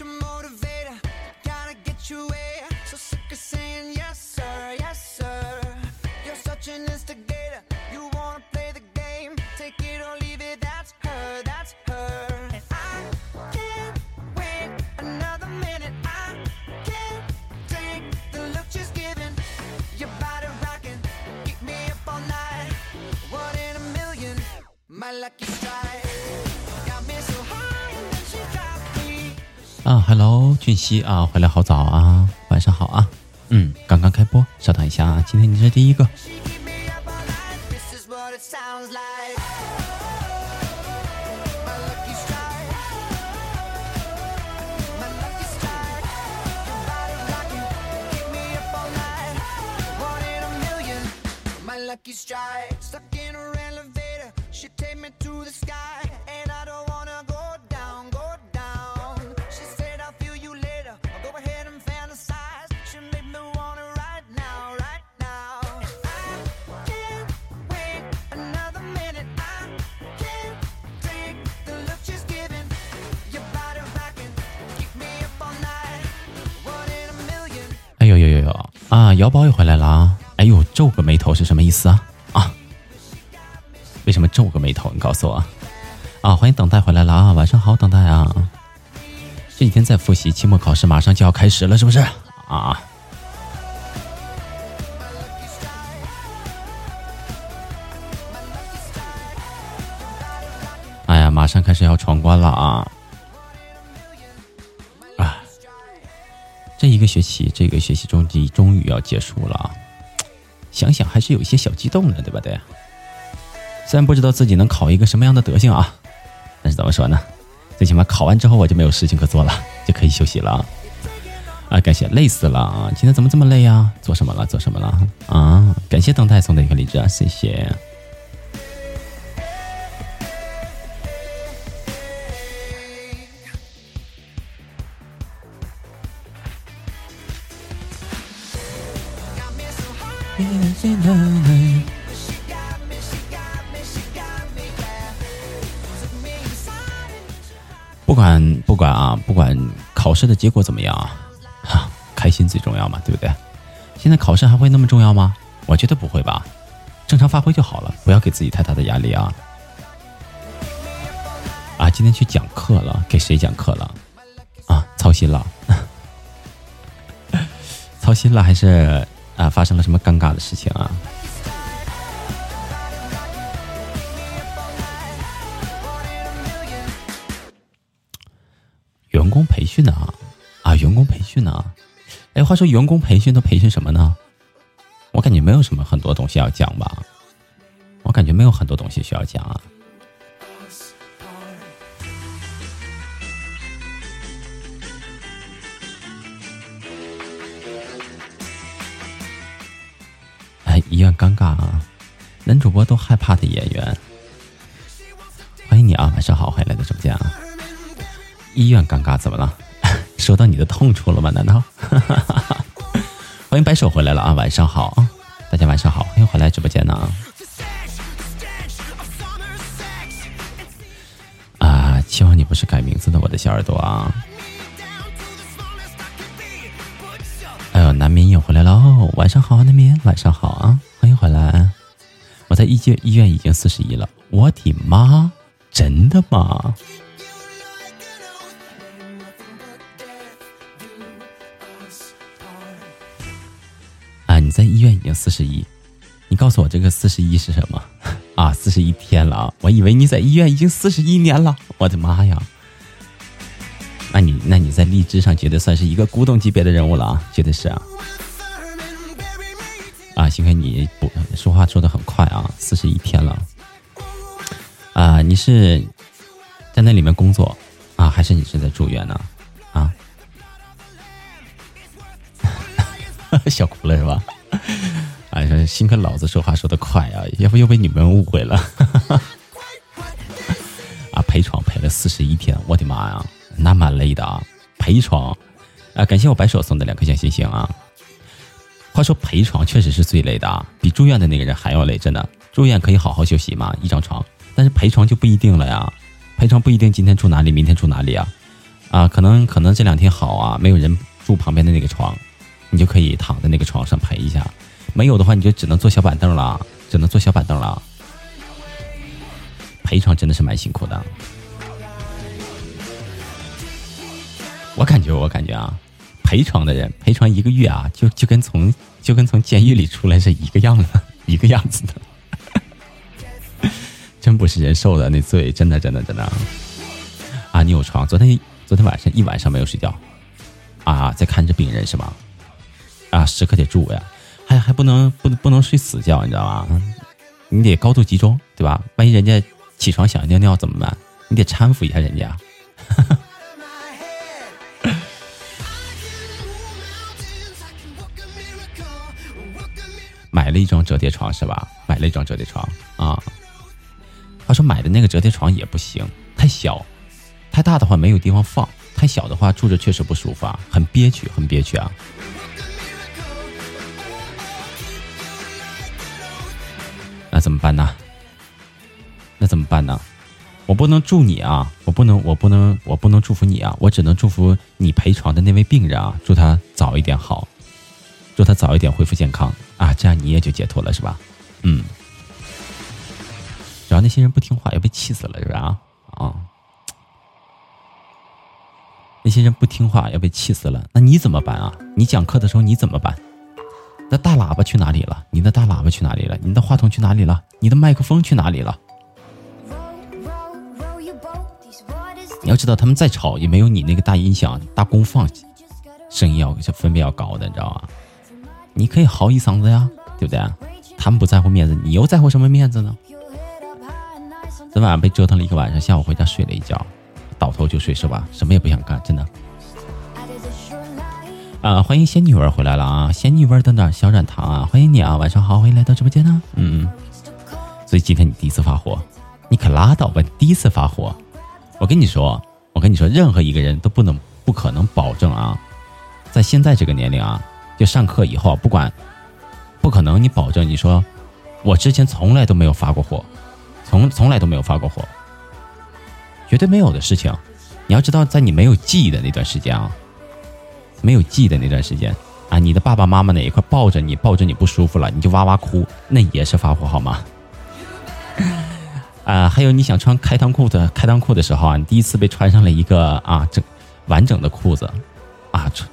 your motivation 啊，Hello，俊熙啊，回来好早啊，晚上好啊，嗯，刚刚开播，稍等一下啊，今天你是第一个。哎瑶宝也回来了啊！哎呦，皱个眉头是什么意思啊？啊？为什么皱个眉头？你告诉我啊！欢迎等待回来了啊！晚上好，等待啊！这几天在复习，期末考试马上就要开始了，是不是啊？哎呀，马上开始要闯关了啊！个学期，这个学习终极终于要结束了，想想还是有一些小激动的，对吧？对。虽然不知道自己能考一个什么样的德行啊，但是怎么说呢？最起码考完之后我就没有事情可做了，就可以休息了。啊，感谢，累死了啊！今天怎么这么累呀？做什么了？做什么了？啊！感谢等待送的一个荔枝啊，谢谢。试的结果怎么样啊，哈，开心最重要嘛，对不对？现在考试还会那么重要吗？我觉得不会吧，正常发挥就好了，不要给自己太大的压力啊。啊，今天去讲课了，给谁讲课了？啊，操心了，操心了，还是？啊，发生了什么尴尬的事情啊？工培训呢？啊，员工培训呢？哎，话说员工培训都培训什么呢？我感觉没有什么很多东西要讲吧？我感觉没有很多东西需要讲啊。哎医院尴尬啊！男主播都害怕的演员，欢迎你啊！晚上好，欢迎来到直播间啊！医院尴尬怎么了？说到你的痛处了吗？难道？欢迎白手回来了啊！晚上好啊！大家晚上好，欢迎回来直播间呢啊！希望你不是改名字的，我的小耳朵啊！哎呦，南明又回来了！晚上好，南明，晚上好啊！欢迎回来。我在医界医院已经四十一了，我的妈！真的吗？在医院已经四十一，你告诉我这个四十一是什么？啊，四十一天了啊！我以为你在医院已经四十一年了，我的妈呀！那你那你在荔枝上绝对算是一个古董级别的人物了啊，绝对是啊！啊，幸亏你不说话说的很快啊，四十一天了啊！你是在那里面工作啊，还是你是在住院呢？啊？笑哭了是吧？啊，说幸亏老子说话说的快啊，要不又被你们误会了。啊，陪床陪了四十一天，我的妈呀！那蛮累的啊，陪床啊！感谢我白手送的两颗小星星啊。话说陪床确实是最累的啊，比住院的那个人还要累，真的。住院可以好好休息嘛，一张床，但是陪床就不一定了呀。陪床不一定今天住哪里，明天住哪里啊？啊，可能可能这两天好啊，没有人住旁边的那个床，你就可以躺在那个床上陪一下。没有的话，你就只能坐小板凳了，只能坐小板凳了。陪床真的是蛮辛苦的。我感觉，我感觉啊，陪床的人陪床一个月啊，就就跟从就跟从监狱里出来是一个样子，一个样子的。真不是人受的那罪，真的，真的，真的。啊，你有床？昨天。昨天晚上一晚上没有睡觉，啊，在看着病人是吗？啊，时刻得住呀，还还不能不不能睡死觉，你知道吗？你得高度集中，对吧？万一人家起床想尿尿怎么办？你得搀扶一下人家。买了一张折叠床是吧？买了一张折叠床啊。他说买的那个折叠床也不行，太小。太大的话没有地方放，太小的话住着确实不舒服啊，很憋屈，很憋屈啊。那怎么办呢？那怎么办呢？我不能祝你啊，我不能，我不能，我不能祝福你啊，我只能祝福你陪床的那位病人啊，祝他早一点好，祝他早一点恢复健康啊，这样你也就解脱了，是吧？嗯。只要那些人不听话，要被气死了，是吧？啊。那些人不听话要被气死了，那你怎么办啊？你讲课的时候你怎么办？那大喇叭去哪里了？你的大喇叭去哪里了？你的话筒去哪里了？你的麦克风去哪里了？你要知道，他们再吵也没有你那个大音响、大功放声音要分贝要高的，你知道吗？你可以嚎一嗓子呀，对不对？他们不在乎面子，你又在乎什么面子呢？昨晚上被折腾了一个晚上，下午回家睡了一觉。倒头就睡是吧？什么也不想干，真的。啊，欢迎仙女味回来了啊！仙女味的那小软糖啊，欢迎你啊！晚上好，欢迎来到直播间呢。嗯，所以今天你第一次发火，你可拉倒吧！第一次发火，我跟你说，我跟你说，任何一个人都不能、不可能保证啊，在现在这个年龄啊，就上课以后，不管，不可能你保证你说，我之前从来都没有发过火，从从来都没有发过火。绝对没有的事情，你要知道，在你没有记忆的那段时间啊，没有记忆的那段时间啊，你的爸爸妈妈哪一块抱着你，抱着你不舒服了，你就哇哇哭，那也是发火好吗？啊，还有你想穿开裆裤的开裆裤的时候啊，你第一次被穿上了一个啊整完整的裤子啊，穿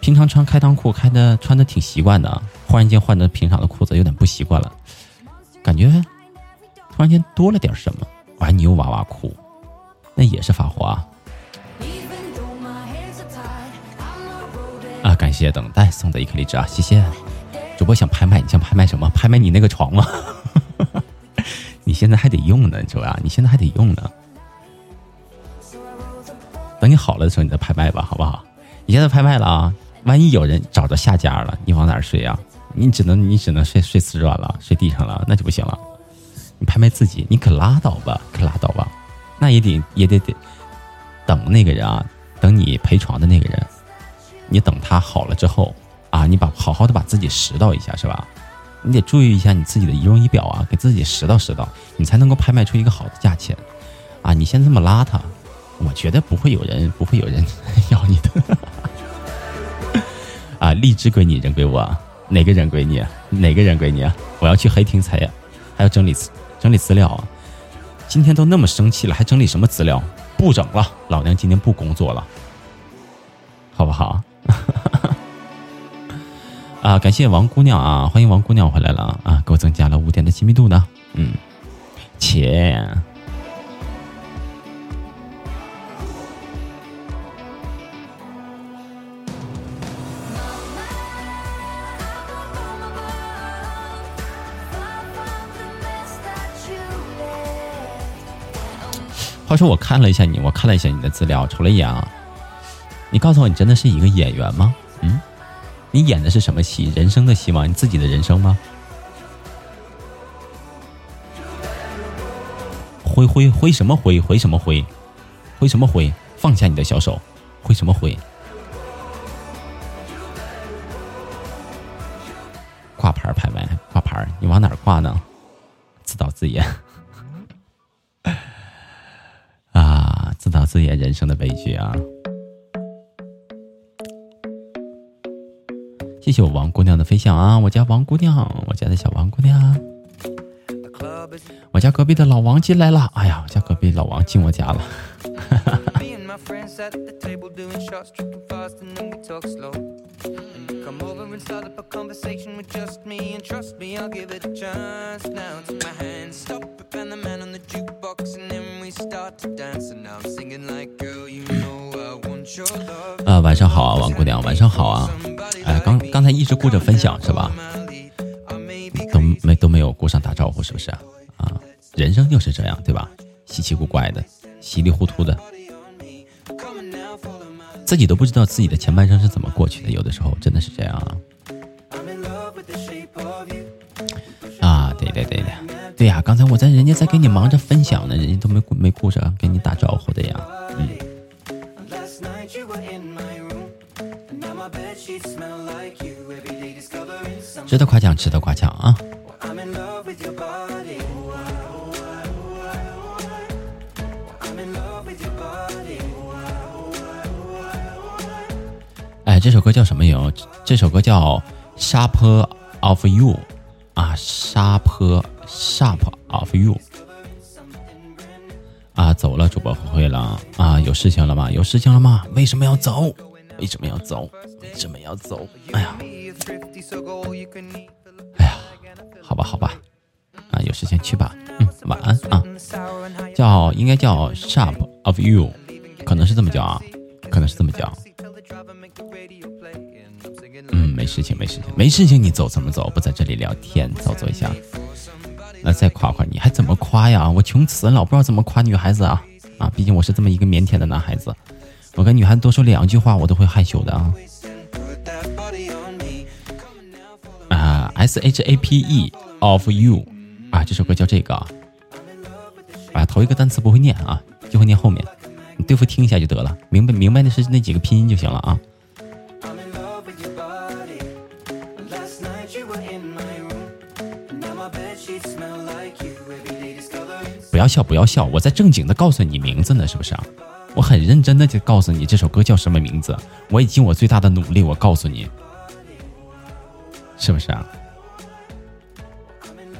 平常穿开裆裤开的穿的挺习惯的，忽然间换成平常的裤子有点不习惯了，感觉突然间多了点什么，完你又哇哇哭。那也是发火啊！啊，感谢等待送的一颗荔枝啊，谢谢！主播想拍卖，你想拍卖什么？拍卖你那个床吗？你现在还得用呢，你说啊？你现在还得用呢。等你好了的时候，你再拍卖吧，好不好？你现在拍卖了啊？万一有人找着下家了，你往哪儿睡啊？你只能你只能睡睡瓷砖了，睡地上了，那就不行了。你拍卖自己，你可拉倒吧，可拉倒吧。那也得也得得等那个人啊，等你陪床的那个人，你等他好了之后啊，你把好好的把自己拾到一下是吧？你得注意一下你自己的仪容仪表啊，给自己拾到拾到，你才能够拍卖出一个好的价钱啊！你先这么邋遢，我觉得不会有人不会有人 要你的 啊！荔枝归你，人归我，哪个人归你？哪个人归你？我要去黑厅才还要整理整理资料啊！今天都那么生气了，还整理什么资料？不整了，老娘今天不工作了，好不好？啊，感谢王姑娘啊，欢迎王姑娘回来了啊，给我增加了五点的亲密度呢。嗯，切。话说我看了一下你，我看了一下你的资料，瞅了一眼啊。你告诉我，你真的是一个演员吗？嗯，你演的是什么戏？人生的戏吗？你自己的人生吗？挥挥挥什么挥？挥什么挥？挥什么挥？放下你的小手，挥什么挥？挂牌拍卖，挂牌，你往哪儿挂呢？自导自演。啊，自导自演人生的悲剧啊！谢谢我王姑娘的分享啊！我家王姑娘，我家的小王姑娘，我家隔壁的老王进来了。哎呀，我家隔壁老王进我家了。啊，晚上好啊，王姑娘，晚上好啊！哎，刚刚才一直顾着分享是吧？都没都没有顾上打招呼，是不是啊？啊，人生就是这样，对吧？稀奇古怪的，稀里糊涂的，自己都不知道自己的前半生是怎么过去的，有的时候真的是这样啊！啊，对对对的，对呀，刚才我在人家在给你忙着分享呢，人家都没没顾着跟你打招呼的呀，嗯。值得夸奖，值得夸奖啊！哎，这首歌叫什么名？这首歌叫《Sharp of You》啊，《Sharp Sharp of You》啊，走了，主播回会了啊，有事情了吗？有事情了吗？为什么要走？为什么要走？为什么要走？哎呀，哎呀，好吧，好吧，啊，有时间去吧。嗯，晚安啊。叫应该叫 Sharp of You，可能是这么叫啊，可能是这么叫。嗯，没事情，没事情，没事情，你走怎么走？不在这里聊天，走走一下。那再夸夸你，还怎么夸呀？我穷死了，我不知道怎么夸女孩子啊啊！毕竟我是这么一个腼腆的男孩子。我跟女孩子多说两句话，我都会害羞的啊。啊，S H A P E of you，啊，这首歌叫这个。啊，头一个单词不会念啊，就会念后面，你对付听一下就得了，明白明白的是那几个拼音就行了啊。不要笑，不要笑，我在正经的告诉你名字呢，是不是啊？我很认真的就告诉你这首歌叫什么名字，我已尽我最大的努力，我告诉你，是不是啊？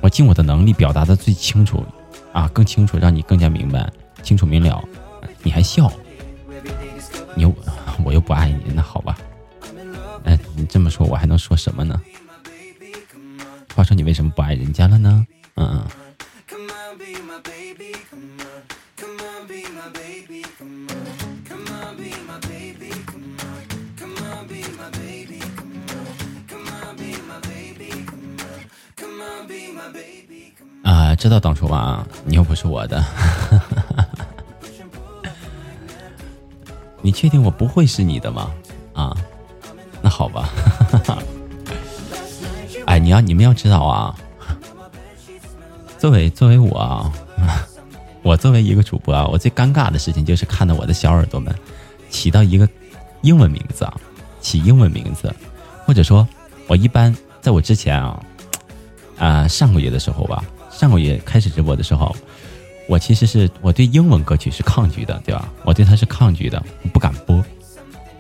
我尽我的能力表达的最清楚，啊，更清楚，让你更加明白，清楚明了，你还笑？你又我又不爱你，那好吧？哎，你这么说，我还能说什么呢？话说你为什么不爱人家了呢？嗯嗯。知道当初吧？你又不是我的，你确定我不会是你的吗？啊，那好吧。哎，你要你们要知道啊，作为作为我啊，我作为一个主播啊，我最尴尬的事情就是看到我的小耳朵们起到一个英文名字啊，起英文名字，或者说，我一般在我之前啊，啊上个月的时候吧。上个月开始直播的时候，我其实是我对英文歌曲是抗拒的，对吧？我对它是抗拒的，不敢播，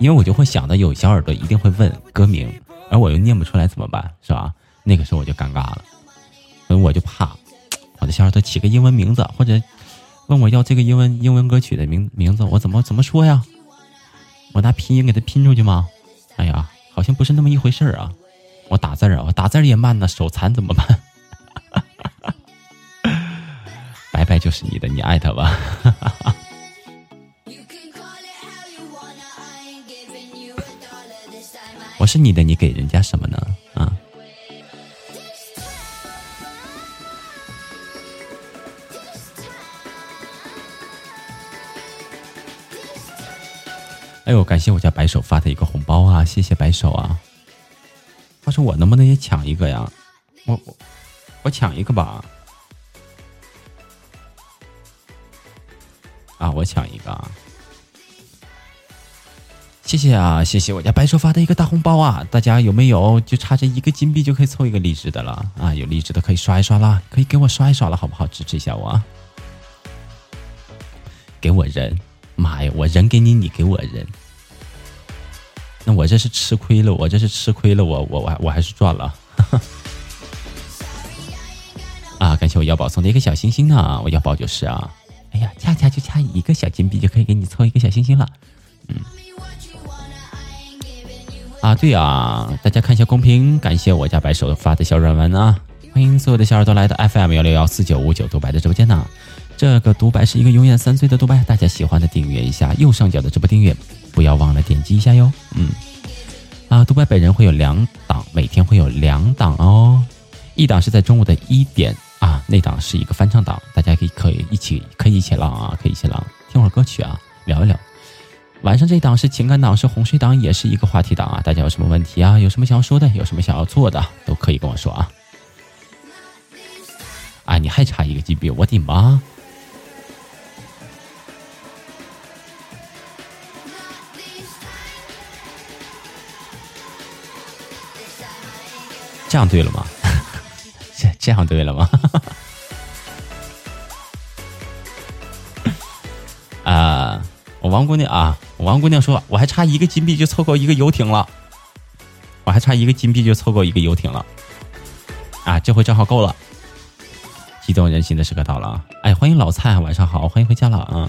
因为我就会想到有小耳朵一定会问歌名，而我又念不出来怎么办，是吧？那个时候我就尴尬了，所以我就怕我的小耳朵起个英文名字，或者问我要这个英文英文歌曲的名名字，我怎么怎么说呀？我拿拼音给它拼出去吗？哎呀，好像不是那么一回事儿啊！我打字啊，我打字也慢呢，手残怎么办？就是你的，你爱他吧。我是你的，你给人家什么呢？啊？哎呦，感谢我家白手发的一个红包啊！谢谢白手啊！话说我能不能也抢一个呀？我我我抢一个吧。啊，我抢一个啊！谢谢啊，谢谢我家白叔发的一个大红包啊！大家有没有就差这一个金币就可以凑一个励志的了啊？有励志的可以刷一刷啦，可以给我刷一刷了，好不好？支持一下我啊！给我人，妈呀，我人给你，你给我人，那我这是吃亏了，我这是吃亏了，我我我我还是赚了。啊，感谢我腰宝送的一个小星星呢，我腰宝就是啊，哎呀，恰恰就差一个小金币就可以给你凑一个小星星了，嗯。啊，对啊，大家看一下公屏，感谢我家白手发的小软文啊，欢迎所有的小耳朵来到 FM 幺六幺四九五九独白的直播间呢。这个独白是一个永远三岁的独白，大家喜欢的订阅一下右上角的直播订阅，不要忘了点击一下哟。嗯，啊，独白本人会有两档，每天会有两档哦，一档是在中午的一点啊，那档是一个翻唱档，大家可以可以一起可以一起浪啊，可以一起浪，听会儿歌曲啊，聊一聊。晚上这档是情感档，是洪水档，也是一个话题档啊，大家有什么问题啊？有什么想要说的，有什么想要做的，都可以跟我说啊。啊，你还差一个级别，我的妈！这样对了吗？这样对了吗？啊，我王姑娘啊，我王姑娘说，我还差一个金币就凑够一个游艇了，我还差一个金币就凑够一个游艇了，啊，这回正好够了，激动人心的时刻到了啊！哎，欢迎老蔡，晚上好，欢迎回家了啊！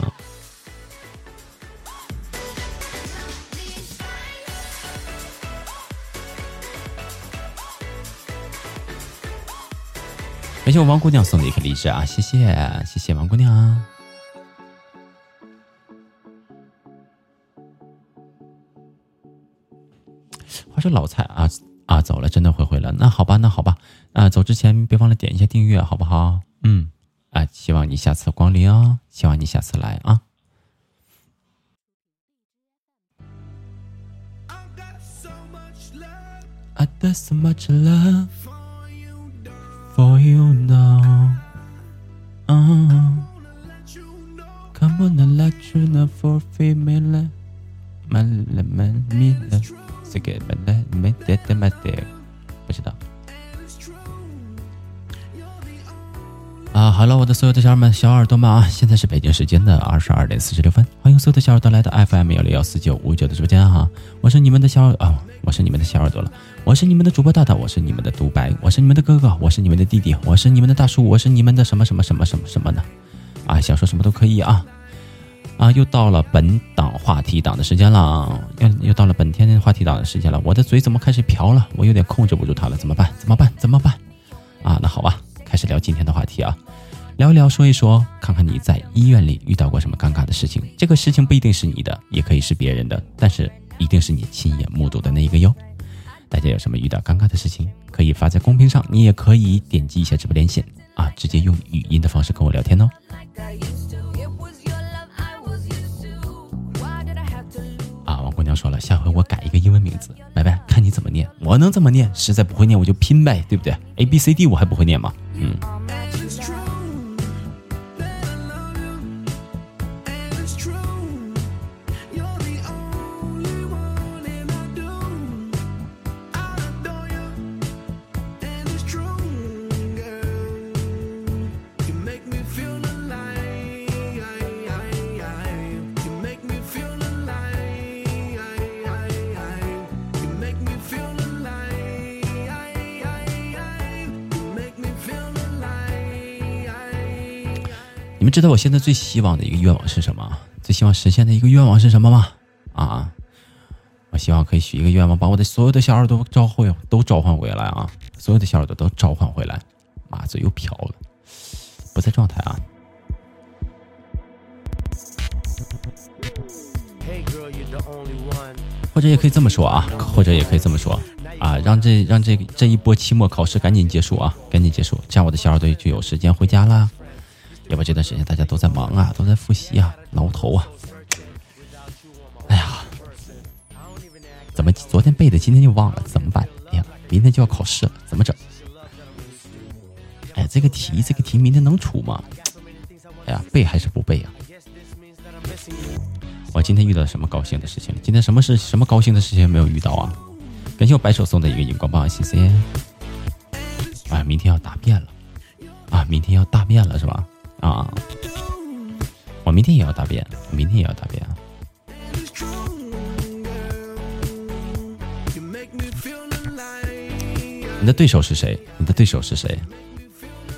感谢我王姑娘送的一颗荔枝啊！谢谢，谢谢王姑娘。话说老蔡啊啊走了，真的会回了？那好吧，那好吧，啊走之前别忘了点一下订阅，好不好？嗯，啊，希望你下次光临哦，希望你下次来啊。I got so much love. For you now. Uh, come on, I let you know for female. 满了满米了，这个满了没得的没得，不知道。啊，好了，我的所有的小耳们、小耳朵们啊，现在是北京时间的二十二点四十六分，欢迎所有的小耳朵来到 FM 幺六幺四九五九的直播间哈，我是你们的小啊，我是你们的小耳朵了，我是你们的主播大大，我是你们的独白，我是你们的哥哥，我是你们的弟弟，我是你们的大叔，我是你们的什么什么什么什么什么呢？啊，想说什么都可以啊，啊，又到了本档话题档的时间了，又又到了本天的话题档的时间了，我的嘴怎么开始瓢了？我有点控制不住它了，怎么办？怎么办？怎么办？啊，那好吧。开始聊今天的话题啊，聊一聊，说一说，看看你在医院里遇到过什么尴尬的事情。这个事情不一定是你的，也可以是别人的，但是一定是你亲眼目睹的那一个哟。大家有什么遇到尴尬的事情，可以发在公屏上，你也可以点击一下直播连线啊，直接用语音的方式跟我聊天哦。啊，王姑娘说了，下回我改一个英文名字，拜拜，看你怎么念，我能怎么念？实在不会念我就拼呗，对不对？A B C D 我还不会念吗？嗯。知道我现在最希望的一个愿望是什么？最希望实现的一个愿望是什么吗？啊，我希望可以许一个愿望，把我的所有的小耳朵召唤都召唤回来啊！所有的小耳朵都召唤回来。妈，嘴又瓢了，不在状态啊。或者也可以这么说啊，或者也可以这么说啊，让这让这这一波期末考试赶紧结束啊，赶紧结束，这样我的小耳朵就有时间回家啦。要不这段时间大家都在忙啊，都在复习啊，挠头啊！哎呀，怎么昨天背的今天就忘了？怎么办？哎呀，明天就要考试了，怎么整？哎，这个题这个题明天能出吗？哎呀，背还是不背啊？我今天遇到什么高兴的事情？今天什么事？什么高兴的事情没有遇到啊？感谢我白手送的一个荧光棒，谢谢。哎，明天要答辩了啊！明天要答辩了是吧？啊！我明天也要答辩，我明天也要答辩啊！你的对手是谁？你的对手是谁？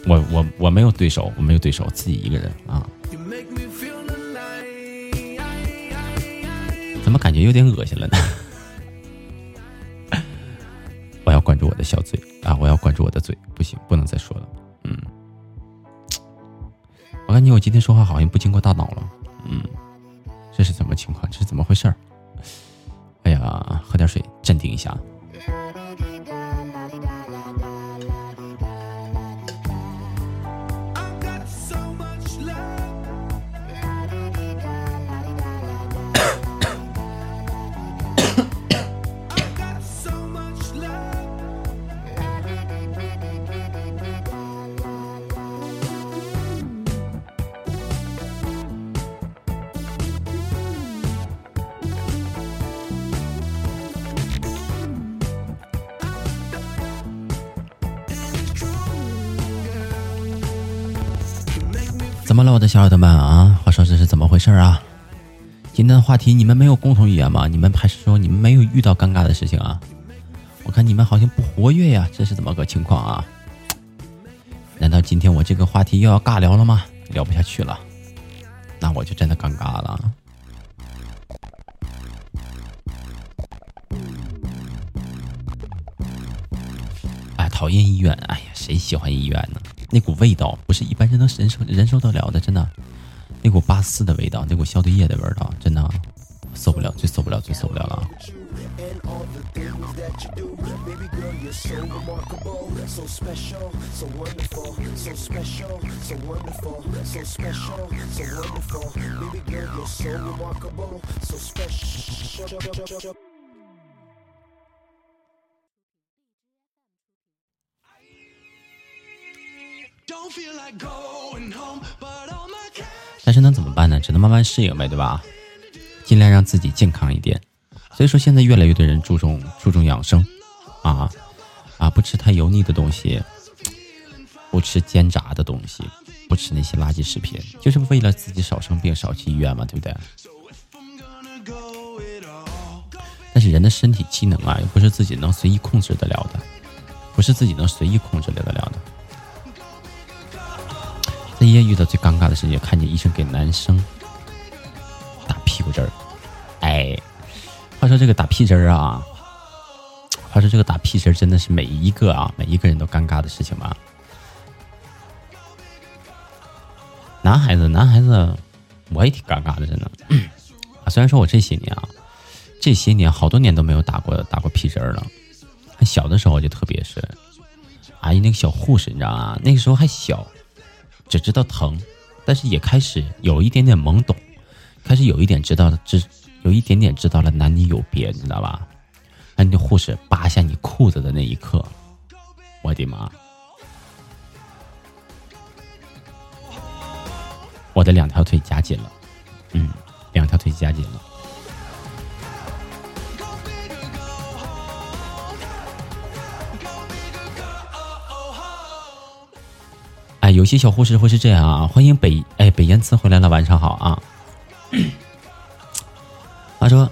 我我我没有对手，我没有对手，自己一个人啊！怎么感觉有点恶心了呢？我要管住我的小嘴啊！我要管住我的嘴，不行，不能再说了，嗯。我感觉我今天说话好像不经过大脑了。嗯，这是怎么情况？这是怎么回事儿？哎呀，喝点水，镇定一下。么了，我的小耳朵们啊？话说这是怎么回事啊？今天的话题你们没有共同语言吗？你们还是说你们没有遇到尴尬的事情啊？我看你们好像不活跃呀，这是怎么个情况啊？难道今天我这个话题又要尬聊了吗？聊不下去了，那我就真的尴尬了。哎，讨厌医院！哎呀，谁喜欢医院呢？那股味道不是一般人能忍受忍受得了的，真的。那股八四的味道，那股消毒液的味道，真的受不了，最受不了，最受不了了。但是能怎么办呢？只能慢慢适应呗，对吧？尽量让自己健康一点。所以说，现在越来越多人注重注重养生，啊啊，不吃太油腻的东西，不吃煎炸的东西，不吃那些垃圾食品，就是为了自己少生病、少去医院嘛，对不对？但是人的身体机能啊，又不是自己能随意控制得了的，不是自己能随意控制得了的。在医院遇到最尴尬的事情，看见医生给男生打屁股针儿。哎，话说这个打屁针儿啊，话说这个打屁针儿真的是每一个啊，每一个人都尴尬的事情吗？男孩子，男孩子，我也挺尴尬的，真的。啊，虽然说我这些年啊，这些年好多年都没有打过打过屁针儿了。小的时候就特别是，阿姨那个小护士，你知道吗？那个时候还小。只知道疼，但是也开始有一点点懵懂，开始有一点知道知，有一点点知道了男女有别，你知道吧？那那护士扒下你裤子的那一刻，我的妈！我的两条腿夹紧了，嗯，两条腿夹紧了。有些小护士会是这样啊，欢迎北哎北言辞回来了，晚上好啊。他说，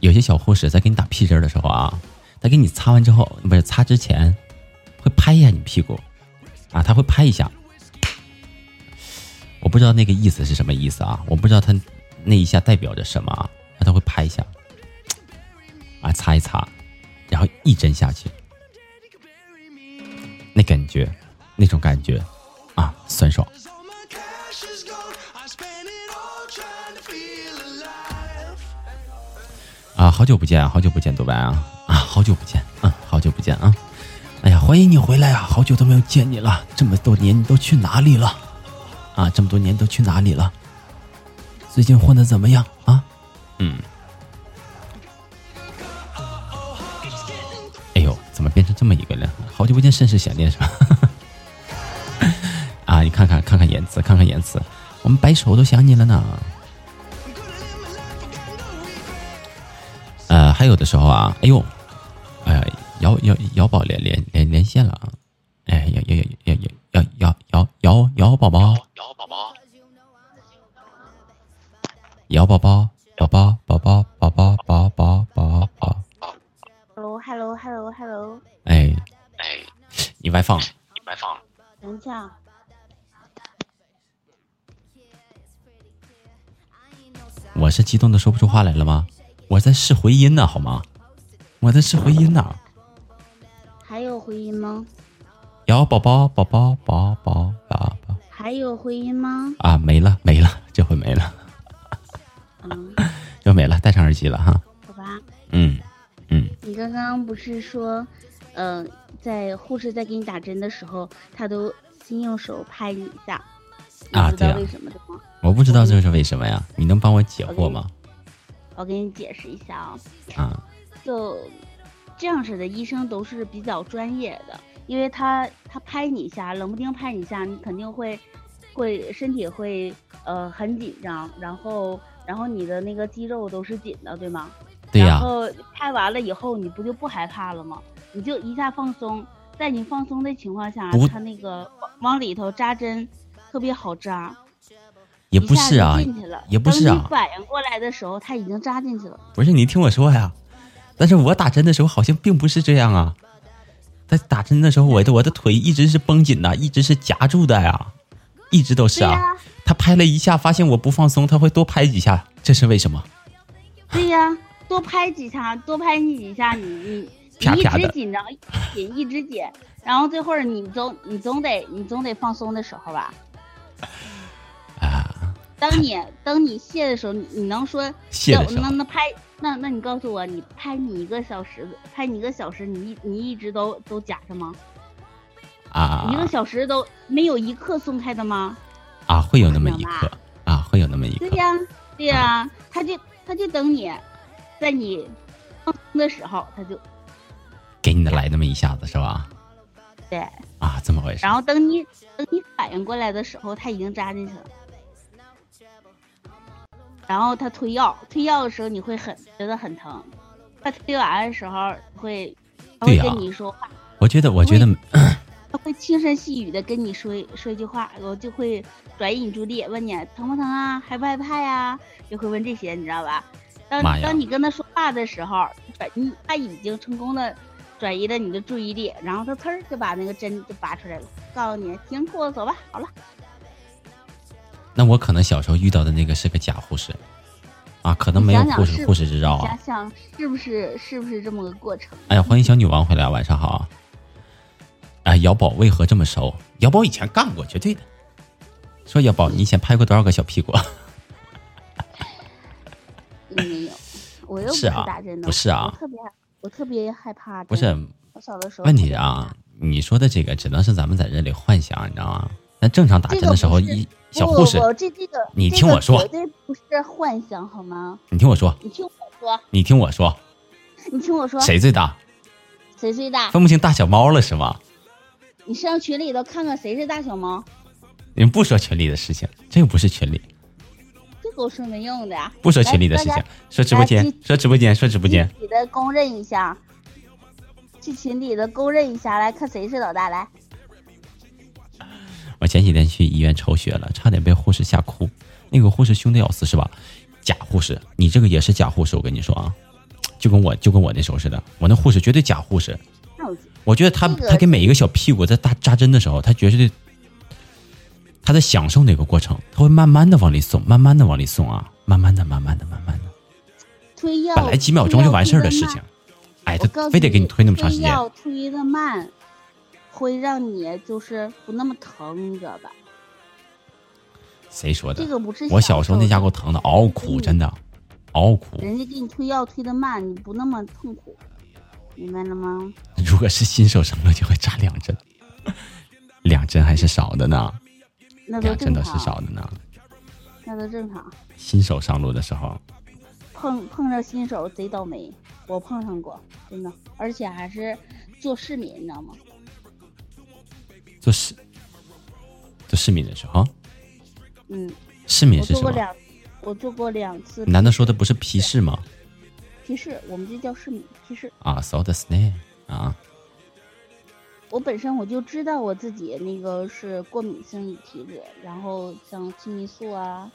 有些小护士在给你打屁针的时候啊，他给你擦完之后，不是擦之前，会拍一下你屁股啊，他会拍一下。我不知道那个意思是什么意思啊，我不知道他那一下代表着什么啊，他会拍一下，啊擦一擦，然后一针下去，那感觉。那种感觉，啊，酸爽！啊，好久不见，好久不见，独白啊，啊，好久不见，嗯，好久不见啊！哎呀，欢迎你回来啊！好久都没有见你了，这么多年你都去哪里了？啊，这么多年都去哪里了？最近混的怎么样啊？嗯。哎呦，怎么变成这么一个人？好久不见，甚是想念，是吧？我们白手都想你了呢。呃，还有的时候啊，哎呦，哎，姚姚姚宝连连连连线了啊！哎，姚姚姚姚姚姚姚姚宝宝，姚宝宝，姚宝宝，宝宝我是激动的说不出话来了吗？我在试回音呢，好吗？我在试回音呢。还有回音吗？有宝宝，宝宝，宝宝，宝宝。还有回音吗？啊，没了，没了，这回没了。嗯，就没了，戴上耳机了哈。好吧。嗯嗯。你刚刚不是说，嗯，在护士在给你打针的时候，他都先用手拍你一下。啊，对呀。为什么的吗？我不知道这是为什么呀？你能帮我解惑吗？我给你解释一下啊。啊。就这样式的医生都是比较专业的，因为他他拍你一下，冷不丁拍你一下，你肯定会会身体会呃很紧张，然后然后你的那个肌肉都是紧的，对吗？对呀。然后拍完了以后，你不就不害怕了吗？你就一下放松，在你放松的情况下，他那个往里头扎针特别好扎。也不是啊，也不是啊。反应过来的时候，他已经扎进去了。不是你听我说呀，但是我打针的时候好像并不是这样啊。在打针的时候，我的我的腿一直是绷紧的，一直是夹住的呀，一直都是啊。他拍了一下，发现我不放松，他会多拍几下，这是为什么？对呀，多拍几下，多拍你几下，你你你一直紧张，一直紧，一直紧，然后最后你总你总得你总得放松的时候吧。当你等你卸的时候，你你能说卸的时候，那那拍那那你告诉我，你拍你一个小时，拍你一个小时，你一你一直都都夹着吗？啊，一个小时都没有一刻松开的吗？啊，会有那么一刻啊，会有那么一刻。对呀，对呀，他就他就等你，在你放松的时候，他就给你的来那么一下子，是吧？对。啊，这么回事。然后等你等你反应过来的时候，他已经扎进去了。然后他推药，推药的时候你会很觉得很疼，他推完的时候会，他会跟你说话。我觉得，我觉得，他会轻声细语的跟你说说一句话，我就会转移你注意力，问你疼不疼啊，害不害怕呀？就会问这些，你知道吧？当当你跟他说话的时候，转你他已经成功的转移了你的注意力，然后他呲儿就把那个针就拔出来了，告诉你停，裤子走吧，好了。那我可能小时候遇到的那个是个假护士，啊，可能没有护士护士执照啊。想想是不是是不是这么个过程？哎呀，欢迎小女王回来，晚上好。哎，姚宝为何这么熟？姚宝以前干过，绝对的。说姚宝，你以前拍过多少个小屁股？没有，我又不是打针的，不是啊。我特别我特别害怕。不是，我小的时候。问题啊，你说的这个只能是咱们在这里幻想，你知道吗？那正常打针的时候，一小护士，这这个你听我说，绝对不是幻想，好吗？你听我说，你听我说，你听我说，你听我说，谁最大？谁最大？分不清大小猫了是吗？你上群里头看看谁是大小猫？你们不说群里的事情，这又不是群里，这狗说没用的。不说群里的事情，说直播间，说直播间，说直播间。你的公认一下，去群里的公认一下，来看谁是老大，来。我前几天去医院抽血了，差点被护士吓哭。那个护士凶的要死，是吧？假护士，你这个也是假护士，我跟你说啊，就跟我就跟我那时候似的，我那护士绝对假护士。我觉得他他给每一个小屁股在扎扎针的时候，他绝对他在享受那个过程，他会慢慢的往里送，慢慢的往里送啊，慢慢的，慢慢的，慢慢的。推药本来几秒钟就完事儿的事情，哎，他非得给你推那么长时间。推的慢。会让你就是不那么疼，你知道吧？谁说的？这个不是我小时候那家给我疼的，嗷苦，真的，嗷苦。人家给你推药推的慢，你不那么痛苦，明白了吗？如果是新手上路，就会扎两针，两针还是少的呢。两针都是少的呢。那都正常。新手上路的时候，碰碰着新手贼倒霉，我碰上过，真的，而且还是做市民，你知道吗？做市做市民的时候，嗯，市民是什么？我做过两次。难道说的不是皮试吗？皮试，我们这叫市民皮试。啊，so the snake 啊。我本身我就知道我自己那个是过敏性体质，然后像青霉素啊，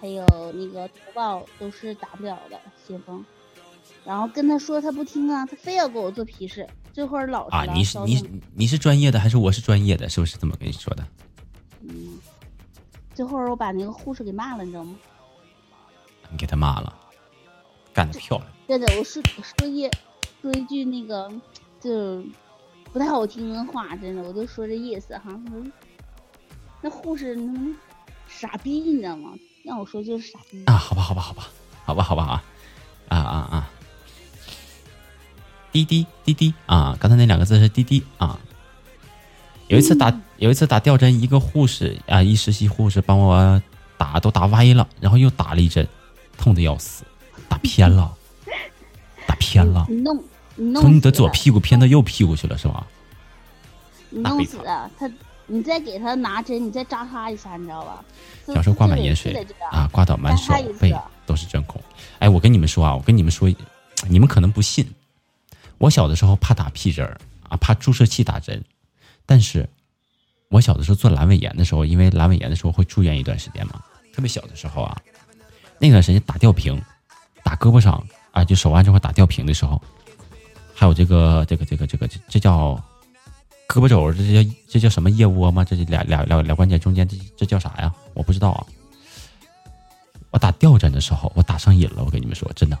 还有那个头孢都是打不了的先锋。然后跟他说他不听啊，他非要给我做皮试。这会儿老啊，你是你你是专业的还是我是专业的？是不是这么跟你说的？嗯，这会儿我把那个护士给骂了，你知道吗？你给他骂了，干得漂亮！对的，我说说一说一句那个就不太好听的话，真的，我就说这意思哈。那护士那傻逼，你知道吗？让我说就是傻逼啊！好吧，好吧，好吧，好吧，好吧啊啊啊啊！滴滴滴滴啊！刚才那两个字是滴滴啊。有一次打有一次打吊针，一个护士啊，一实习护士帮我打都打歪了，然后又打了一针，痛的要死，打偏了，打偏了。你弄你弄从你的左屁股偏到右屁股去了是吧？你弄死啊他。你再给他拿针，你再扎他一下，你知道吧？小时候挂满盐水啊，挂到满手背都是针孔。哎，我跟你们说啊，我跟你们说，你们可能不信。我小的时候怕打屁针儿啊，怕注射器打针。但是，我小的时候做阑尾炎的时候，因为阑尾炎的时候会住院一段时间嘛。特别小的时候啊，那段时间打吊瓶，打胳膊上啊，就手腕这块打吊瓶的时候，还有这个这个这个这个这这叫。胳膊肘，这叫这叫什么腋窝吗？这是俩俩俩俩关节中间，这这叫啥呀？我不知道啊。我打吊针的时候，我打上瘾了。我跟你们说，真的，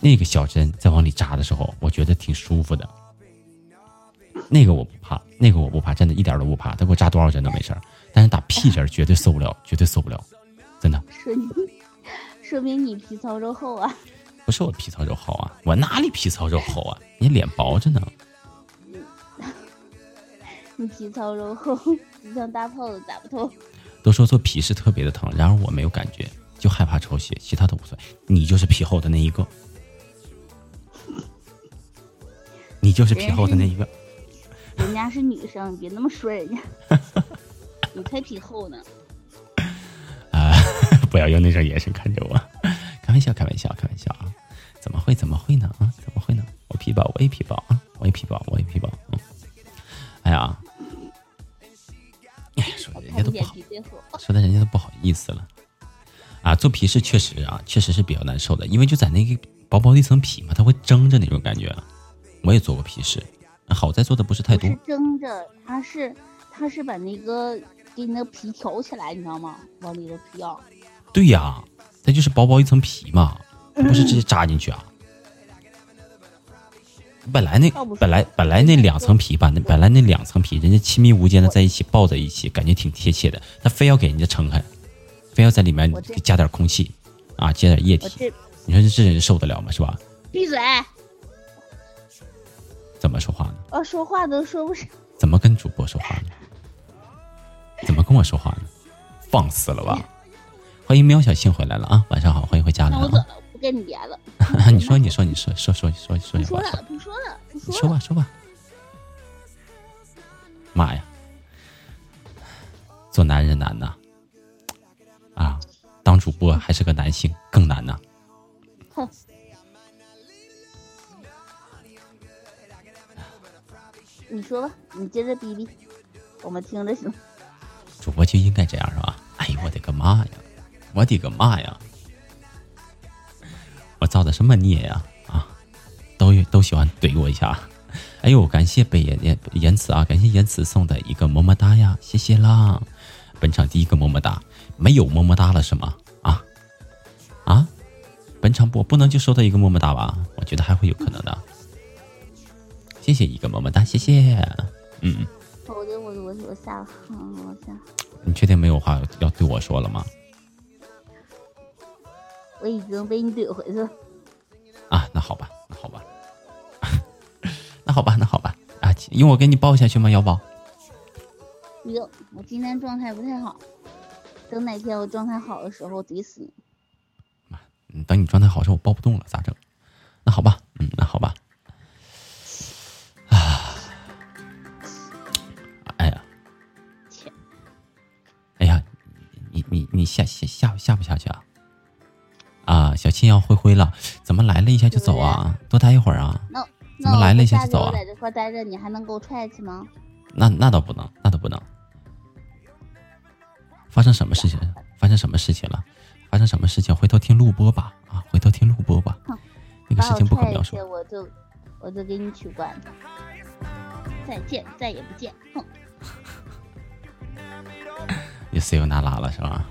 那个小针在往里扎的时候，我觉得挺舒服的。那个我不怕，那个我不怕，真的一点都不怕。他给我扎多少针都没事儿。但是打屁针绝对受不了，绝对受不了，真的。说明说明你皮糙肉厚啊？不是我皮糙肉厚啊，我哪里皮糙肉厚啊？你脸薄着呢。你皮糙肉厚，你像大炮都打不透。都说做皮是特别的疼，然而我没有感觉，就害怕抽血，其他都无所谓。你就是皮厚的那一个，你就是皮厚的那一个。人家是女生，别那么说人家。你才皮厚呢。啊！不要用那种眼神看着我，开玩笑，开玩笑，开玩笑啊！怎么会？怎么会呢？啊？怎么会呢？我皮薄，我也皮薄啊！我也皮薄，我也皮薄。嗯。哎呀！哎，说的人家都不好，说的人家都不好意思了。啊，做皮试确实啊，确实是比较难受的，因为就在那个薄薄的一层皮嘛，它会蒸着那种感觉。我也做过皮试，好在做的不是太多。蒸着，它是它是把那个给你那皮挑起来，你知道吗？往里头皮啊。对呀，它就是薄薄一层皮嘛，不是直接扎进去啊。本来那本来本来那两层皮吧，那本来那两层皮，人家亲密无间的在一起抱在一起，感觉挺贴切的。他非要给人家撑开，非要在里面加点空气，啊，加点液体。你说这这人受得了吗？是吧？闭嘴！怎么说话呢？我说话都说不上。怎么跟主播说话呢？怎么跟我说话呢？放肆了吧！欢迎喵小杏回来了啊！晚上好，欢迎回家了啊！不跟你连了，你说，你说，你说，说说说说，你说了，不说了，你说吧，说吧。妈呀，做男人难呐！啊，当主播还是个男性更难呐。哼，你说吧，你接着逼逼，我们听着行。主播就应该这样是吧？哎呦，我的个妈呀！我的个妈呀！我造的什么孽呀！啊，都都喜欢怼我一下。哎呦，感谢北言言言辞啊，感谢言辞送的一个么么哒呀，谢谢啦！本场第一个么么哒，没有么么哒了是吗？啊啊！本场我不能就收到一个么么哒吧？我觉得还会有可能的。谢谢一个么么哒，谢谢。嗯。我我我我我下了，我下。你确定没有话要对我说了吗？我已经被你怼回去了。啊，那好吧，那好吧，那好吧，那好吧，啊，用我给你抱下去吗？要抱？不用，我今天状态不太好，等哪天我状态好的时候怼死你。妈，等你状态好时候我抱不动了咋整？那好吧，嗯，那好吧。你下下下下不下去啊？啊，小青要灰灰了，怎么来了一下就走啊？多待一会儿啊？那怎么来了一下就走啊？在这块待着，你还能给我踹去吗？那那倒不能，那倒不能。发生什么事情？发生什么事情了？发生什么事情？回头听录播吧。啊，回头听录播吧。那个事情不可描述。我就我就给你取关。再见，再也不见。哼。你室友拿拉了是吧？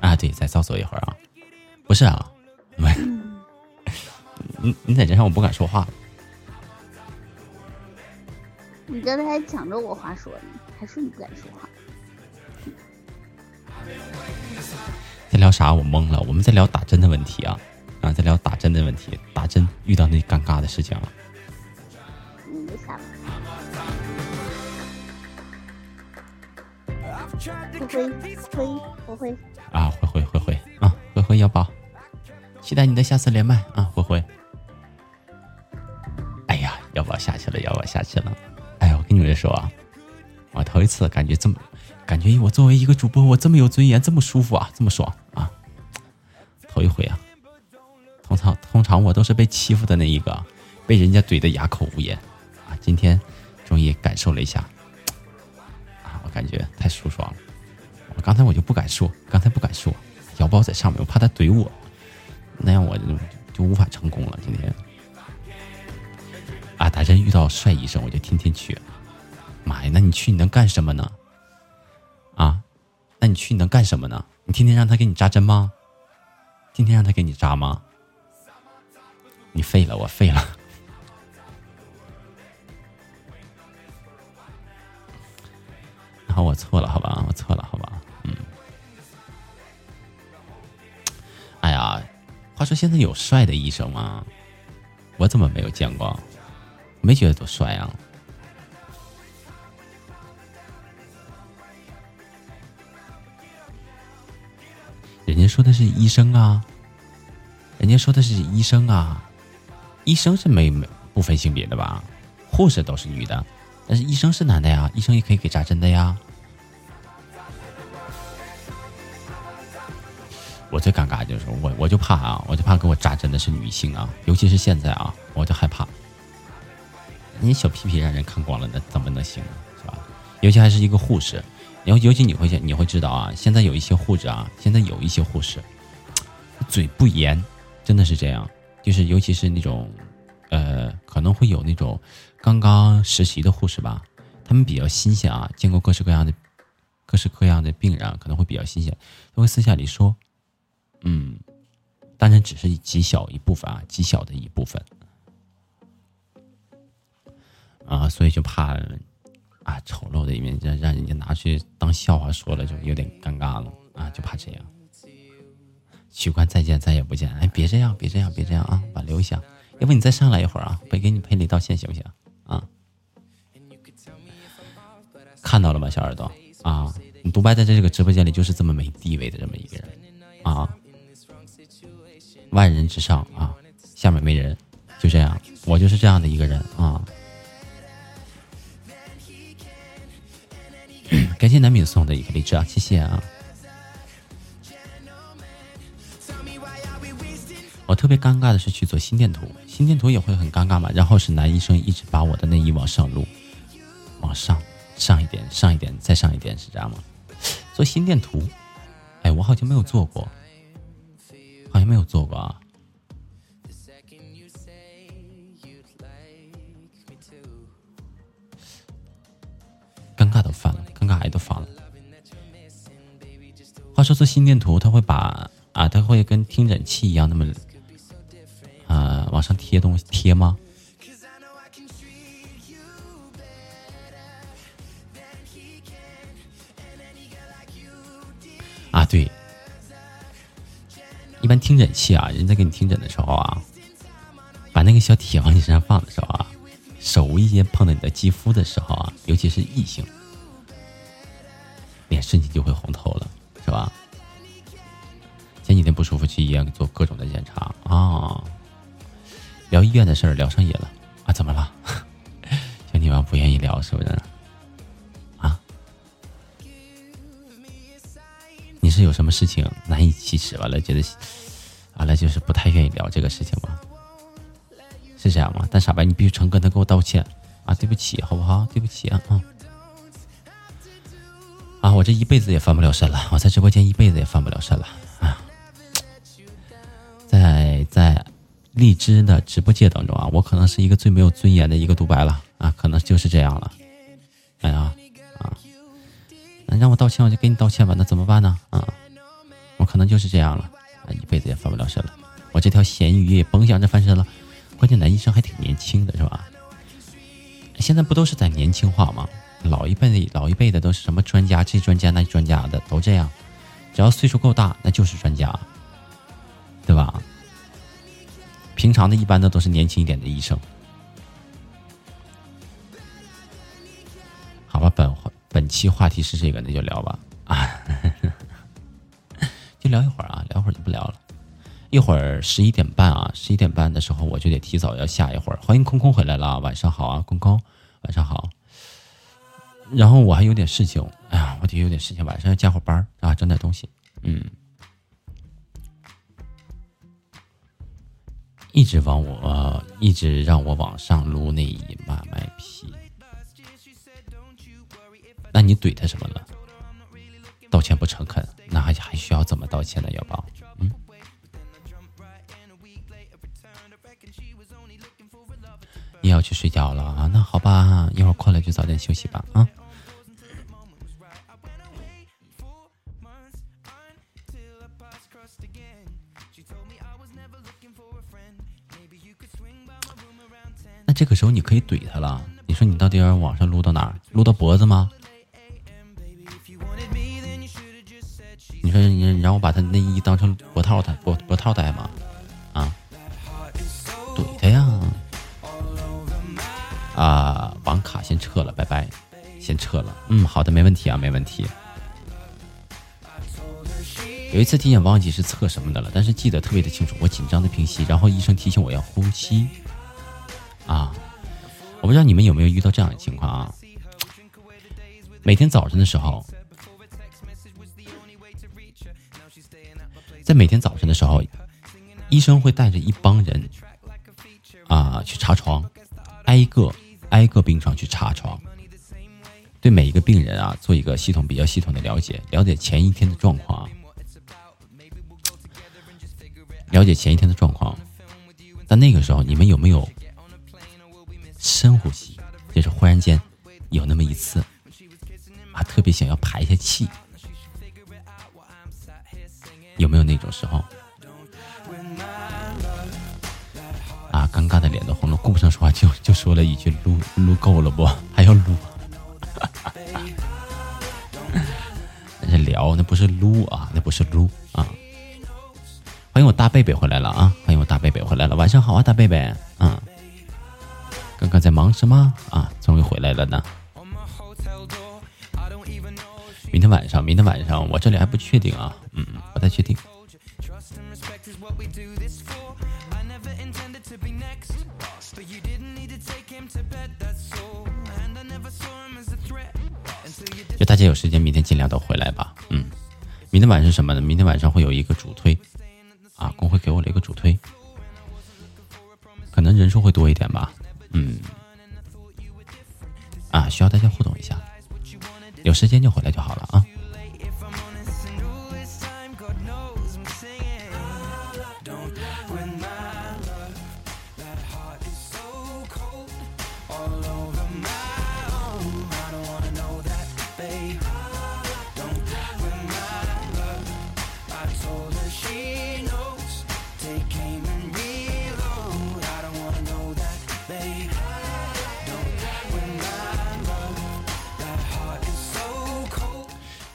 啊，对，再搜索一会儿啊。不是啊，喂，你你在这上我不敢说话。你刚才还抢着我话说呢，还说你不敢说话。在聊啥？我懵了。我们在聊打针的问题啊啊，在聊打针的问题，打针遇到那尴尬的事情了。嗯，灰灰我会啊，灰灰灰灰啊，灰灰要宝，期待你的下次连麦啊，灰灰。哎呀，要宝下去了，要宝下去了。哎呀，我跟你们说啊，我头一次感觉这么，感觉我作为一个主播，我这么有尊严，这么舒服啊，这么爽啊，头一回啊。通常通常我都是被欺负的那一个，被人家怼的哑口无言啊。今天终于感受了一下。感觉太舒爽了，我刚才我就不敢说，刚才不敢说，瑶包在上面，我怕他怼我，那样我就就无法成功了。今天啊，打针遇到帅医生，我就天天去。妈呀，那你去你能干什么呢？啊，那你去你能干什么呢？你天天让他给你扎针吗？天天让他给你扎吗？你废了，我废了。我错了，好吧，我错了，好吧，嗯。哎呀，话说现在有帅的医生吗？我怎么没有见过？没觉得多帅啊？人家说的是医生啊，人家说的是医生啊，医生是没没不分性别的吧？护士都是女的。但是医生是男的呀，医生也可以给扎针的呀。我最尴尬就是我，我就怕啊，我就怕给我扎针的是女性啊，尤其是现在啊，我就害怕。你小屁屁让人看光了，那怎么能行呢？是吧？尤其还是一个护士，尤尤其你会你会知道啊，现在有一些护士啊，现在有一些护士嘴不严，真的是这样，就是尤其是那种呃，可能会有那种。刚刚实习的护士吧，他们比较新鲜啊，见过各式各样的、各式各样的病人，可能会比较新鲜，都会私下里说：“嗯，当然只是极小一部分啊，极小的一部分啊，所以就怕啊丑陋的一面让让人家拿去当笑话说了，就有点尴尬了啊，就怕这样。取关再见，再也不见。哎，别这样，别这样，别这样啊，挽留一下，要不你再上来一会儿啊，我给你赔礼道歉，行不行？”啊，看到了吗，小耳朵啊？你独白在这个直播间里就是这么没地位的这么一个人啊，万人之上啊，下面没人，就这样，我就是这样的一个人啊。感谢南敏送的一个荔枝啊，谢谢啊。我特别尴尬的是去做心电图，心电图也会很尴尬嘛。然后是男医生一直把我的内衣往上撸，往上上一点，上一点，再上一点，是这样吗？做心电图，哎，我好像没有做过，好像没有做过啊。尴尬都犯了，尴尬癌都犯了。话说做心电图，他会把啊，他会跟听诊器一样那么。啊，往上贴东西贴吗？啊，对，一般听诊器啊，人在给你听诊的时候啊，把那个小铁往你身上放的时候啊，手无意间碰到你的肌肤的时候啊，尤其是异性，脸瞬间就会红透了，是吧？前几天不舒服，去医院做各种的检查啊。聊医院的事儿聊上瘾了啊？怎么了？兄弟们不愿意聊是不是？你是有什么事情难以启齿？完了觉得完了就是不太愿意聊这个事情吗？是这样吗？但傻白，你必须诚恳的给我道歉啊！对不起，好不好？对不起啊啊！啊！我这一辈子也翻不了身了，我在直播间一辈子也翻不了身了啊！在在。荔枝的直播间当中啊，我可能是一个最没有尊严的一个独白了啊，可能就是这样了。哎呀，那让我道歉我就给你道歉吧，那怎么办呢？啊，我可能就是这样了，啊，一辈子也翻不了身了。我这条咸鱼也甭想着翻身了。关键男医生还挺年轻的，是吧？现在不都是在年轻化吗？老一辈的老一辈的都是什么专家，这专家那专家的都这样，只要岁数够大，那就是专家，对吧？平常的一般的都是年轻一点的医生。好吧，本本期话题是这个，那就聊吧啊，就聊一会儿啊，聊会儿就不聊了。一会儿十一点半啊，十一点半的时候我就得提早要下一会儿。欢迎空空回来了，晚上好啊，空空，晚上好。然后我还有点事情，哎呀，我得有点事情，晚上要加会班啊，整点东西。嗯，一直往我，一直让我往上撸那一马麦皮。那你怼他什么了？道歉不诚恳，那还还需要怎么道歉呢？要宝？嗯。也要去睡觉了啊，那好吧，一会儿困了就早点休息吧啊。那这个时候你可以怼他了，你说你到底要往上撸到哪儿？撸到脖子吗？你说你让我把他内衣当成脖套戴脖脖套戴吗？啊，怼他呀！啊，网卡先撤了，拜拜，先撤了。嗯，好的，没问题啊，没问题。有一次体检忘记是测什么的了，但是记得特别的清楚。我紧张的平息，然后医生提醒我要呼吸。啊，我不知道你们有没有遇到这样的情况啊？每天早晨的时候，在每天早晨的时候，医生会带着一帮人啊去查床，挨个。挨个病床去查床，对每一个病人啊做一个系统比较系统的了解，了解前一天的状况，了解前一天的状况。但那个时候，你们有没有深呼吸？就是忽然间有那么一次，啊，特别想要排一下气，有没有那种时候？啊！尴尬的脸都红了，顾不上说话，就就说了一句：“撸撸够了不？还要撸？” 那是聊，那不是撸啊，那不是撸啊！欢迎我大贝贝回来了啊！欢迎我大贝贝回来了，晚上好啊，大贝贝。嗯，刚刚在忙什么啊？终于回来了呢。明天晚上，明天晚上我这里还不确定啊，嗯，不太确定。就大家有时间，明天尽量都回来吧。嗯，明天晚上什么呢？明天晚上会有一个主推，啊，工会给我了一个主推，可能人数会多一点吧。嗯，啊，需要大家互动一下，有时间就回来就好了啊。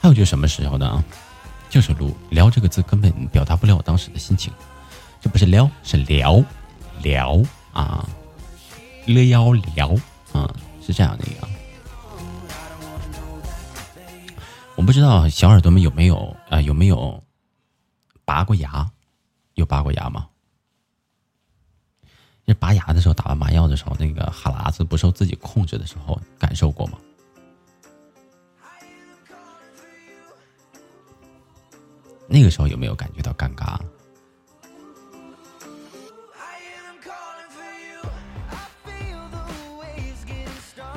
还有就是什么时候呢？就是撸聊这个字根本表达不了我当时的心情，这不是撩，是聊聊啊，撩聊啊，是这样的一个。我不知道小耳朵们有没有啊？有没有拔过牙？有拔过牙吗？就拔牙的时候，打完麻药的时候，那个哈喇子不受自己控制的时候，感受过吗？那个时候有没有感觉到尴尬？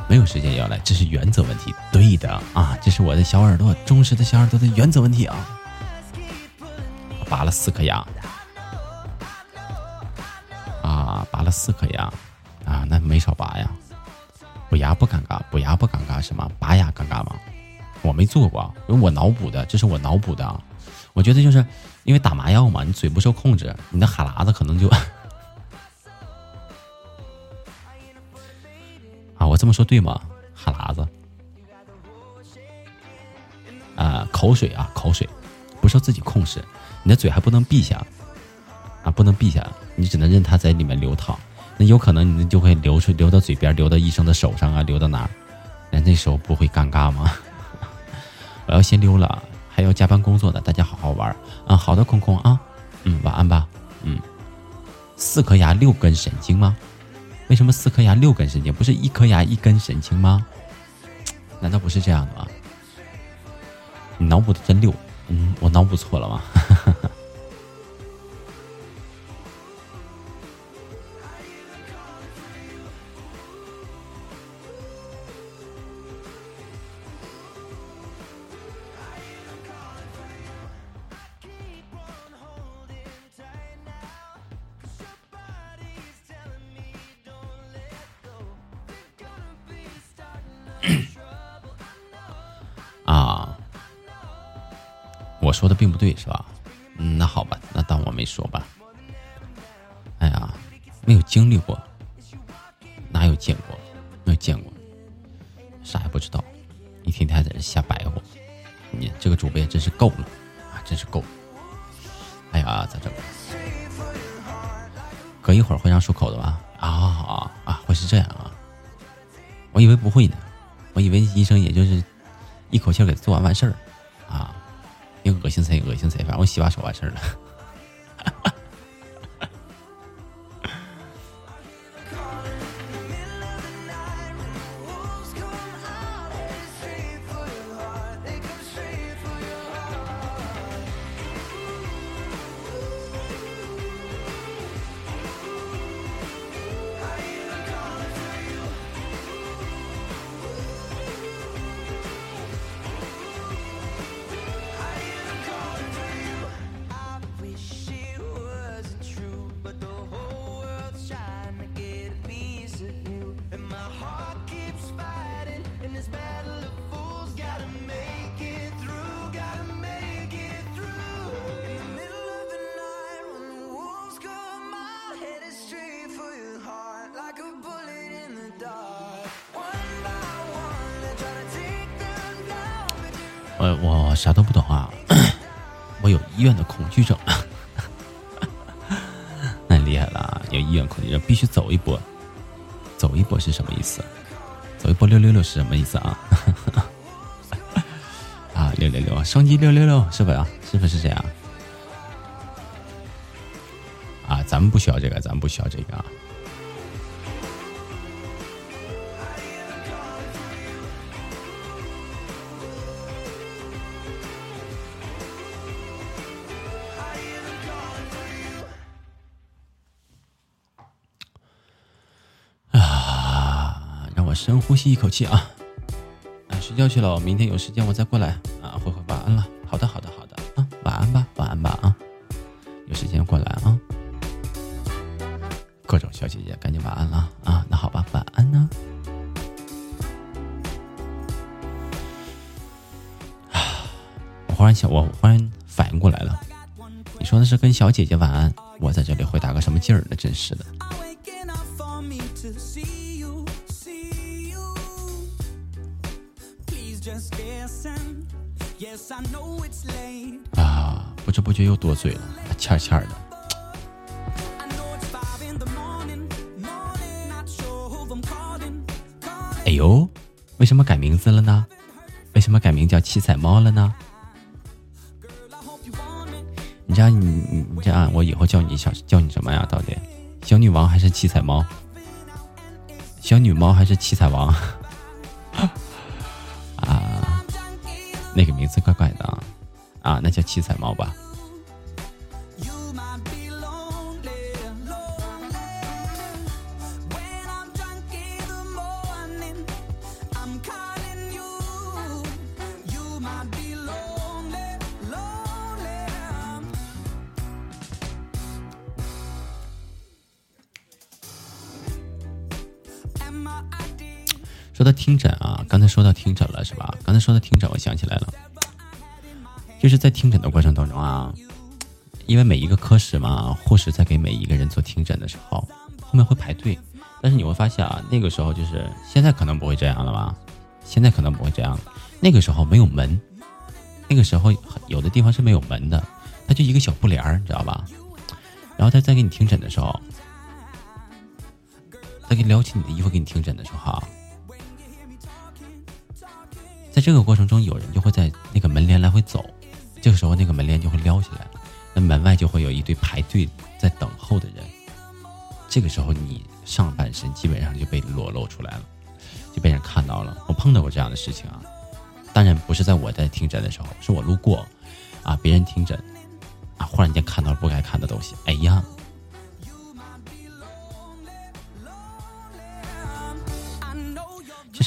没有时间要来，这是原则问题。对的啊，这是我的小耳朵，忠实的小耳朵的原则问题啊。拔了四颗牙，啊，拔了四颗牙，啊，那没少拔呀。补牙不尴尬，补牙不尴尬是吗？拔牙尴尬吗？我没做过，因为我脑补的，这是我脑补的。我觉得就是因为打麻药嘛，你嘴不受控制，你的哈喇子可能就 啊，我这么说对吗？哈喇子啊，口水啊，口水不受自己控制，你的嘴还不能闭下啊，不能闭下，你只能任它在里面流淌。那有可能你就会流出流到嘴边，流到医生的手上啊，流到哪儿？那那时候不会尴尬吗？我要先溜了，还要加班工作的，大家好好玩啊！好的，空空啊，嗯，晚安吧，嗯。四颗牙六根神经吗？为什么四颗牙六根神经？不是一颗牙一根神经吗？难道不是这样的吗？你脑补的真溜，嗯，我脑补错了吗？哈哈哈我说的并不对，是吧？嗯，那好吧，那当我没说吧。哎呀，没有经历过，哪有见过？没有见过，啥也不知道。一天天在这瞎白活，你这个主播也真是够了啊，真是够了。哎呀，咋整？隔一会儿会让漱口的吧？啊啊啊！会是这样啊？我以为不会呢，我以为医生也就是一口气给做完完事儿。恶心谁？恶心谁？反正我洗把手完事儿了。呼吸一口气啊！啊，睡觉去了，明天有时间我再过来啊。慧慧晚安了，好的，好的，好的啊，晚安吧，晚安吧啊，有时间过来啊。各种小姐姐，赶紧晚安了啊！那好吧，晚安呢。啊，我忽然想，我忽然反应过来了，你说的是跟小姐姐晚安，我在这里会打个什么劲儿呢？真是的。不觉又多嘴了，欠欠的。哎呦，为什么改名字了呢？为什么改名叫七彩猫了呢？你这样，你你你这样，我以后叫你小叫你什么呀？到底小女王还是七彩猫？小女猫还是七彩王？啊那个名字怪怪的啊，啊，那叫七彩猫吧。听诊啊，刚才说到听诊了是吧？刚才说到听诊，我想起来了，就是在听诊的过程当中啊，因为每一个科室嘛，护士在给每一个人做听诊的时候，后面会排队。但是你会发现啊，那个时候就是现在可能不会这样了吧？现在可能不会这样。那个时候没有门，那个时候有的地方是没有门的，它就一个小布帘儿，你知道吧？然后他在给你听诊的时候，在给撩起你的衣服给你听诊的时候。在这个过程中，有人就会在那个门帘来回走，这个时候那个门帘就会撩起来，那门外就会有一堆排队在等候的人。这个时候，你上半身基本上就被裸露出来了，就被人看到了。我碰到过这样的事情啊，当然不是在我在听诊的时候，是我路过，啊，别人听诊，啊，忽然间看到了不该看的东西，哎呀！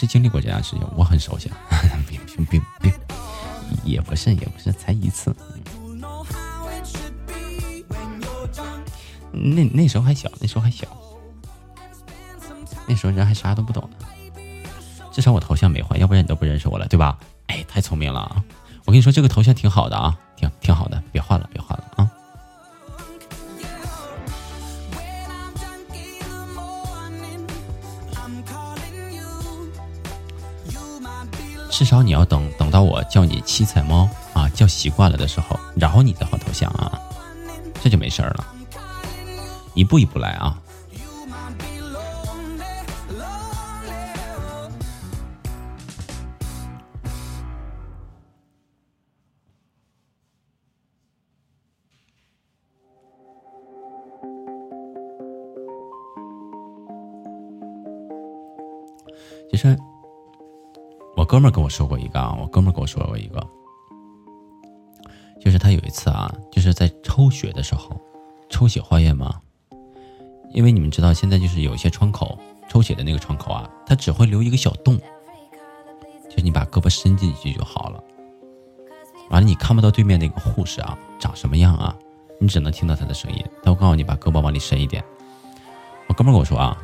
是经历过这样的事情，我很熟悉。并并并并，也不是也不是，才一次。那那时候还小，那时候还小，那时候人还啥都不懂呢。至少我头像没换，要不然你都不认识我了，对吧？哎，太聪明了啊！我跟你说，这个头像挺好的啊，挺挺好的，别换了，别换了至少你要等等到我叫你七彩猫啊，叫习惯了的时候，然后你再换头像啊，这就没事儿了。一步一步来啊。哥们儿跟我说过一个啊，我哥们儿跟我说过一个，就是他有一次啊，就是在抽血的时候，抽血化验嘛。因为你们知道，现在就是有一些窗口抽血的那个窗口啊，它只会留一个小洞，就是你把胳膊伸进去就好了。完了，你看不到对面那个护士啊长什么样啊，你只能听到他的声音。他会告诉你把胳膊往里伸一点。我哥们儿跟我说啊，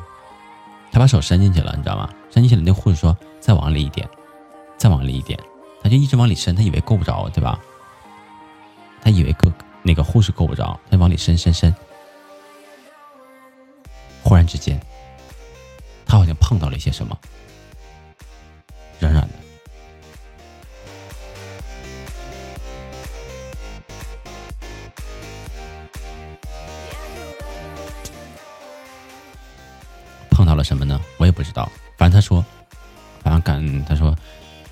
他把手伸进去了，你知道吗？伸进去了，那护士说再往里一点。再往里一点，他就一直往里伸，他以为够不着，对吧？他以为够那个护士够不着，他往里伸伸伸。忽然之间，他好像碰到了一些什么，软软的，碰到了什么呢？我也不知道。反正他说，反正感他说。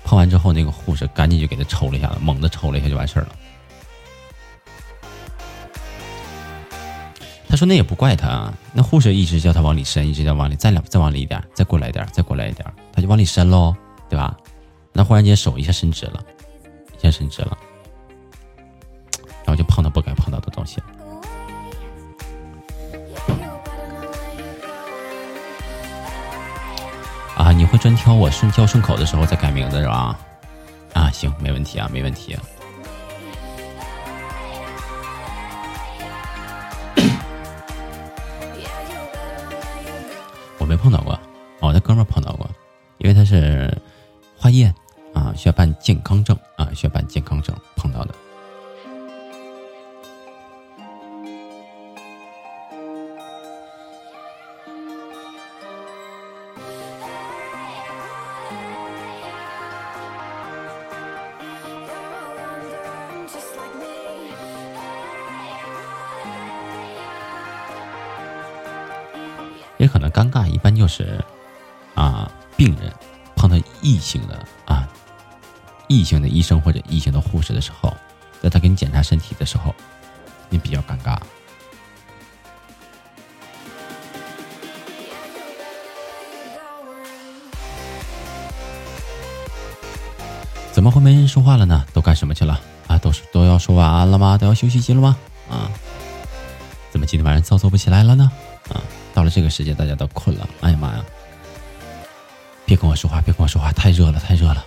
碰完之后，那个护士赶紧就给他抽了一下子，猛的抽了一下就完事儿了。他说：“那也不怪他啊，那护士一直叫他往里伸，一直叫往里再两再往里一点，再过来一点，再过来一点，他就往里伸喽，对吧？那忽然间手一下伸直了，一下伸直了，啊，你会专挑我顺叫顺口的时候再改名字是吧？啊，行，没问题啊，没问题。是，啊，病人碰到异性的啊，异性的医生或者异性的护士的时候，在他给你检查身体的时候，你比较尴尬。怎么会没人说话了呢？都干什么去了？啊，都是都要说晚安了吗？都要休息去了吗？啊，怎么今天晚上操作不起来了呢？啊？到了这个时间，大家都困了。别跟我说话，别跟我说话，太热了，太热了！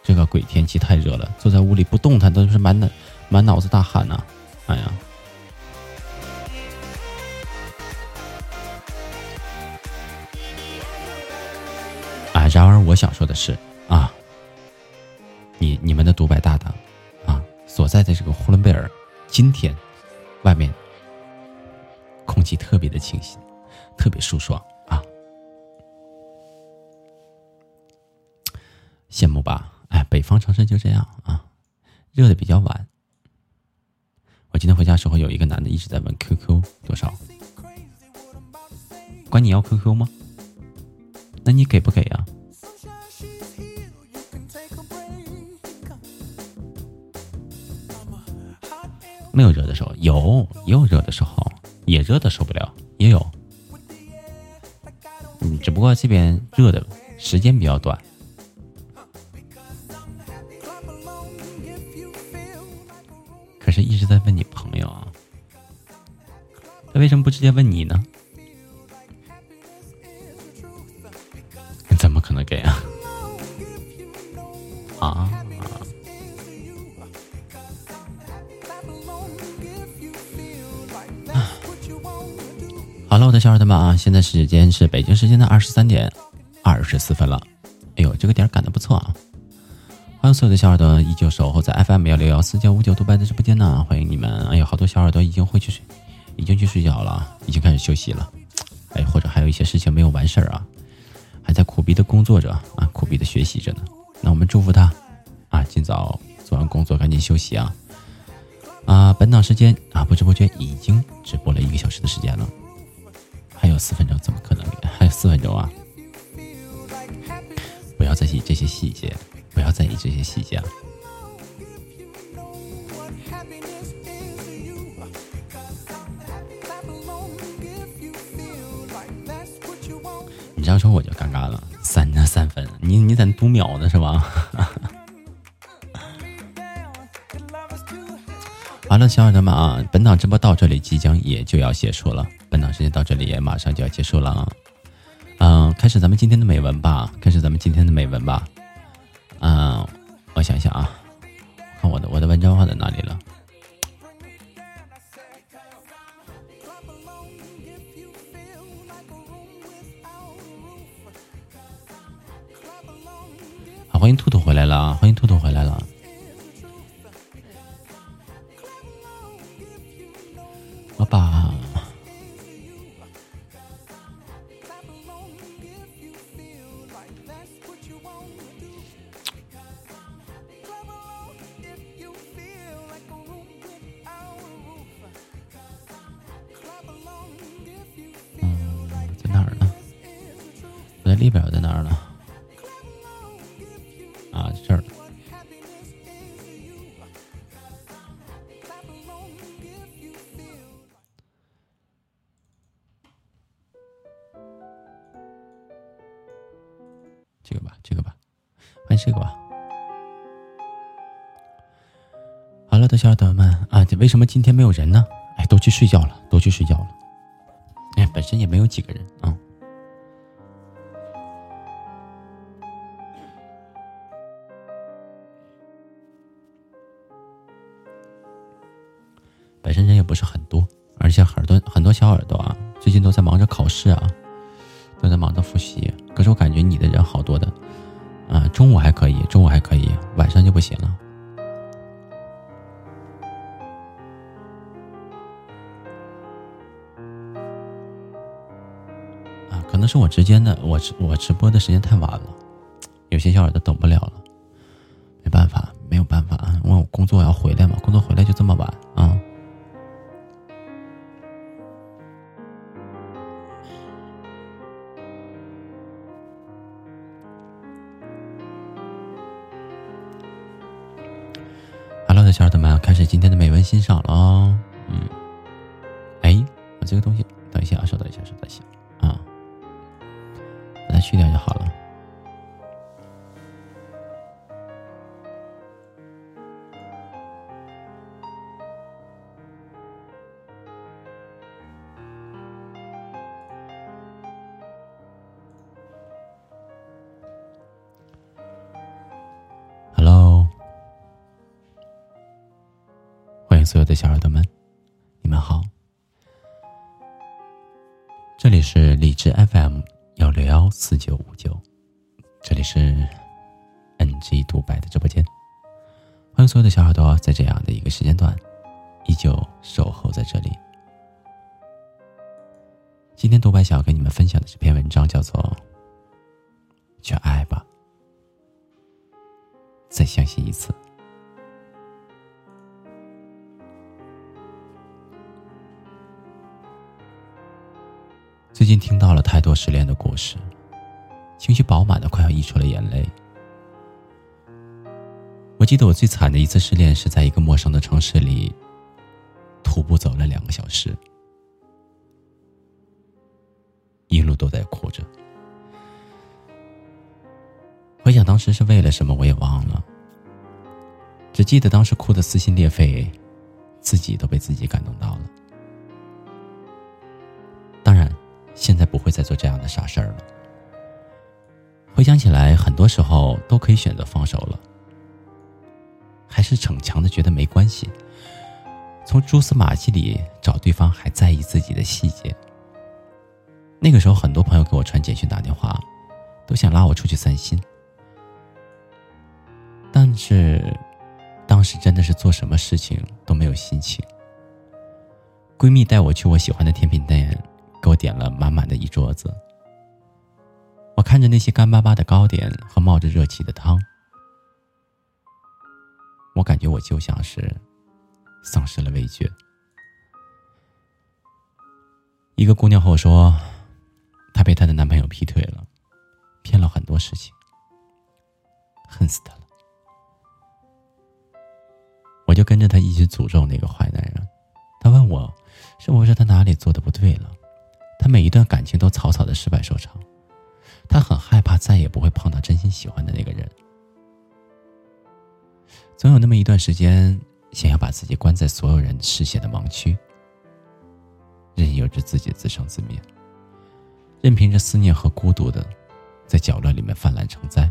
这个鬼天气太热了，坐在屋里不动弹都是满脑满脑子大汗呐！哎呀！哎，然而我我想说的是啊，你你们的独白大大啊所在的这个呼伦贝尔，今天外面空气特别的清新，特别舒爽羡慕吧？哎，北方城市就这样啊，热的比较晚。我今天回家时候，有一个男的一直在问 QQ 多少，管你要 QQ 吗？那你给不给呀？没有热的时候，有也有热的时候，也热的受不了，也有。嗯，只不过这边热的时间比较短。什么不直接问你呢？怎么可能给啊？啊！好了，我的小耳朵们啊，现在时间是北京时间的二十三点二十四分了。哎呦，这个点赶的不错啊！欢迎所有的小耳朵依旧守候在 FM 幺六幺四九五九独白的直播间呢，欢迎你们！哎呦，好多小耳朵已经回去睡，已经去睡觉了，已经开始休息了。哎，或者还有一些事情没有完事儿啊，还在苦逼的工作着啊，苦逼的学习着呢。那我们祝福他啊，尽早做完工作，赶紧休息啊！啊，本档时间啊，不知不觉已经直播了一个小时的时间了，还有四分钟，怎么可能？还有四分钟啊！不要在意这些细节。不要在意这些细节。你你在读秒呢是吧？好了，小伙伴们啊，本档直播到这里即将也就要结束了，本档时间到这里也马上就要结束了啊。嗯，开始咱们今天的美文吧，开始咱们今天的美文吧。欢迎兔兔回来了啊，欢迎兔兔回来了。什么今天没有人呢？哎，都去睡觉了，都去睡觉了。哎，本身也没有几个人直接的，我直我直播的时间太晚了，有些小耳朵等不了了，没办法，没有办法啊，因为我工作要回来嘛，工作回来就这么晚啊。Hello，的小耳朵们，开始今天的美文欣赏了啊。嗯，哎，我这个东西，所有的小耳朵们，你们好，这里是荔枝 FM 幺六幺四九五九，这里是 NG 独白的直播间，欢迎所有的小耳朵在这样的一个时间段依旧守候在这里。今天独白想要跟你们分享的这篇文章叫做《去爱吧》，再相信一次。近听到了太多失恋的故事。情绪饱满的，快要溢出了眼泪。我记得我最惨的一次失恋，是在一个陌生的城市里，徒步走了两个小时，一路都在哭着。回想当时是为了什么，我也忘了，只记得当时哭得撕心裂肺，自己都被自己感动到了。现在不会再做这样的傻事儿了。回想起来，很多时候都可以选择放手了，还是逞强的觉得没关系，从蛛丝马迹里找对方还在意自己的细节。那个时候，很多朋友给我传简讯、打电话，都想拉我出去散心，但是当时真的是做什么事情都没有心情。闺蜜带我去我喜欢的甜品店，给我点了满满的一桌子。我看着那些干巴巴的糕点和冒着热气的汤，我感觉我就像是丧失了味觉。一个姑娘和我说，她被她的男朋友劈腿了，骗了很多事情，恨死他了。我就跟着她一起诅咒那个坏男人。她问我，是不是他哪里做的不对了？他每一段感情都草草的失败收场。他很害怕再也不会碰到真心喜欢的那个人，总有那么一段时间，想要把自己关在所有人视线的盲区，任由着自己自生自灭，任凭着思念和孤独的在角落里面泛滥成灾，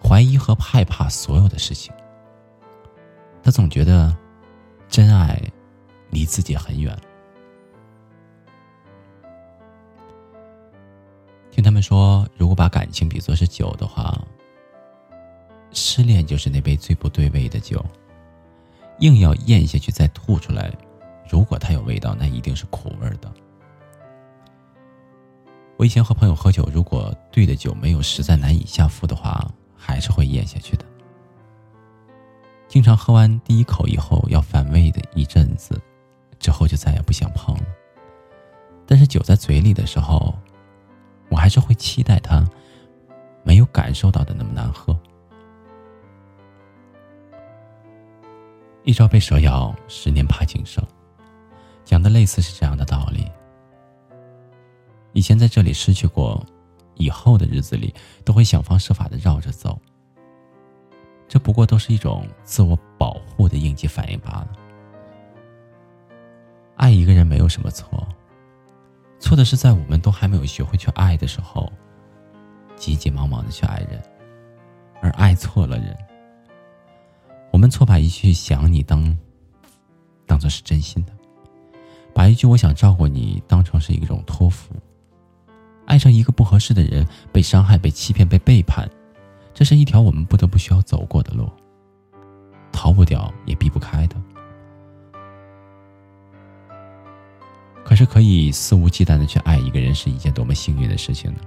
怀疑和害怕所有的事情。他总觉得真爱离自己很远。听他们说，如果把感情比作是酒的话，失恋就是那杯最不对味的酒，硬要咽下去再吐出来，如果它有味道，那一定是苦味的。我以前和朋友喝酒，如果对的酒没有实在难以下腹的话，还是会咽下去的。经常喝完第一口以后要反胃的一阵子，之后就再也不想碰了。但是酒在嘴里的时候。我还是会期待他没有感受到的那么难喝。一朝被蛇咬，十年怕井绳，讲的类似是这样的道理。以前在这里失去过，以后的日子里都会想方设法的绕着走。这不过都是一种自我保护的应激反应罢了。爱一个人没有什么错。错的是，在我们都还没有学会去爱的时候，急急忙忙的去爱人，而爱错了人。我们错把一句想你当，当做是真心的，把一句我想照顾你当成是一种托付。爱上一个不合适的人，被伤害、被欺骗、被背叛，这是一条我们不得不需要走过的路，逃不掉也避不开的。可是，可以肆无忌惮的去爱一个人，是一件多么幸运的事情呢？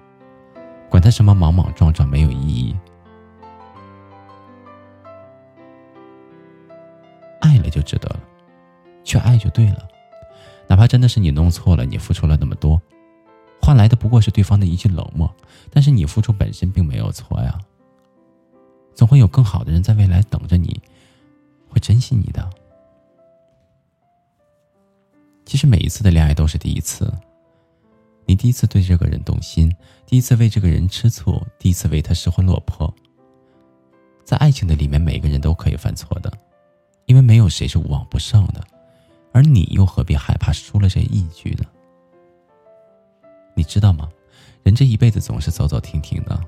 管他什么莽莽撞撞，没有意义。爱了就值得了，去爱就对了。哪怕真的是你弄错了，你付出了那么多，换来的不过是对方的一句冷漠，但是你付出本身并没有错呀。总会有更好的人在未来等着你，会珍惜你的。其实每一次的恋爱都是第一次，你第一次对这个人动心，第一次为这个人吃醋，第一次为他失魂落魄。在爱情的里面，每个人都可以犯错的，因为没有谁是无往不胜的，而你又何必害怕输了这一局呢？你知道吗？人这一辈子总是走走停停的，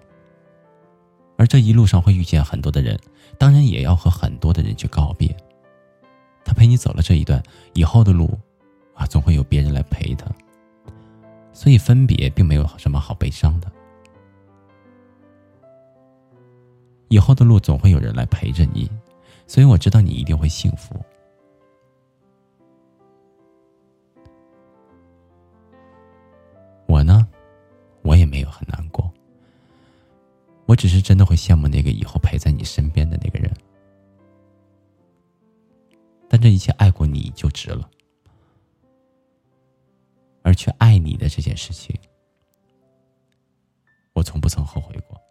而这一路上会遇见很多的人，当然也要和很多的人去告别。他陪你走了这一段，以后的路。啊，总会有别人来陪他，所以分别并没有什么好悲伤的。以后的路总会有人来陪着你，所以我知道你一定会幸福。我呢，我也没有很难过。我只是真的会羡慕那个以后陪在你身边的那个人，但这一切爱过你就值了，而去爱你的这件事情，我从不曾后悔过。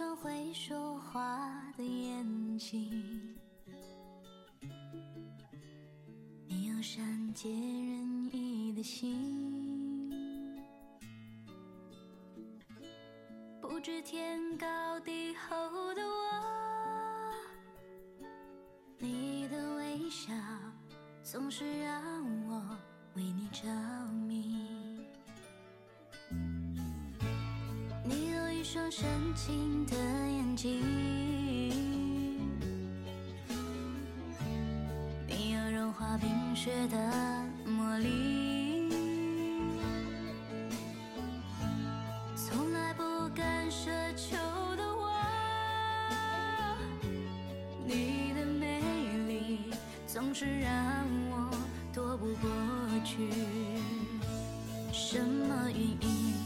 双会说话的眼睛，你有善解人意的心，不知天高地厚的我，你的微笑总是让我为你着迷。一双深情的眼睛，你有融化冰雪的魔力，从来不敢奢求的我，你的美丽总是让我躲不过去，什么原因？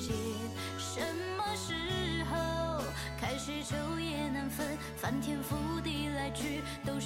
什么时候开始昼夜难分，翻天覆地来去，都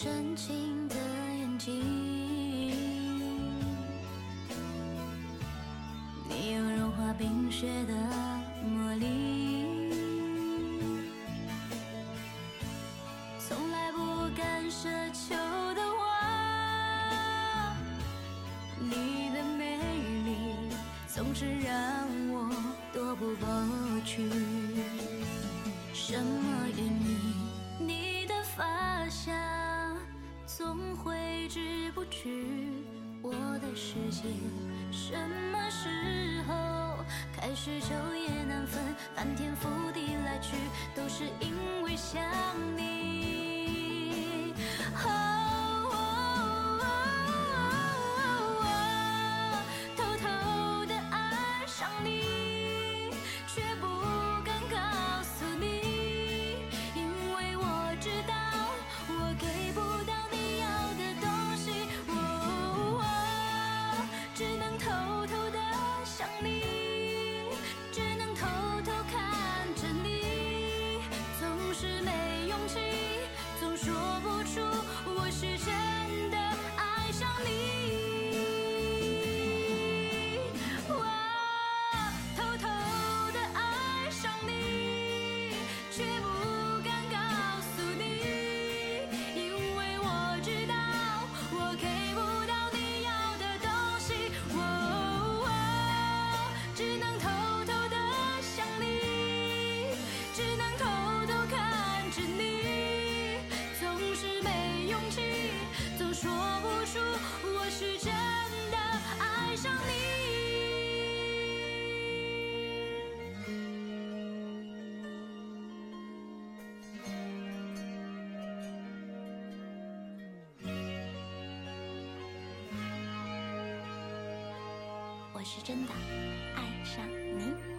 深情的眼睛，你有融化冰雪的魔力，从来不敢奢求的我，你的美丽总是让的是真的爱上你。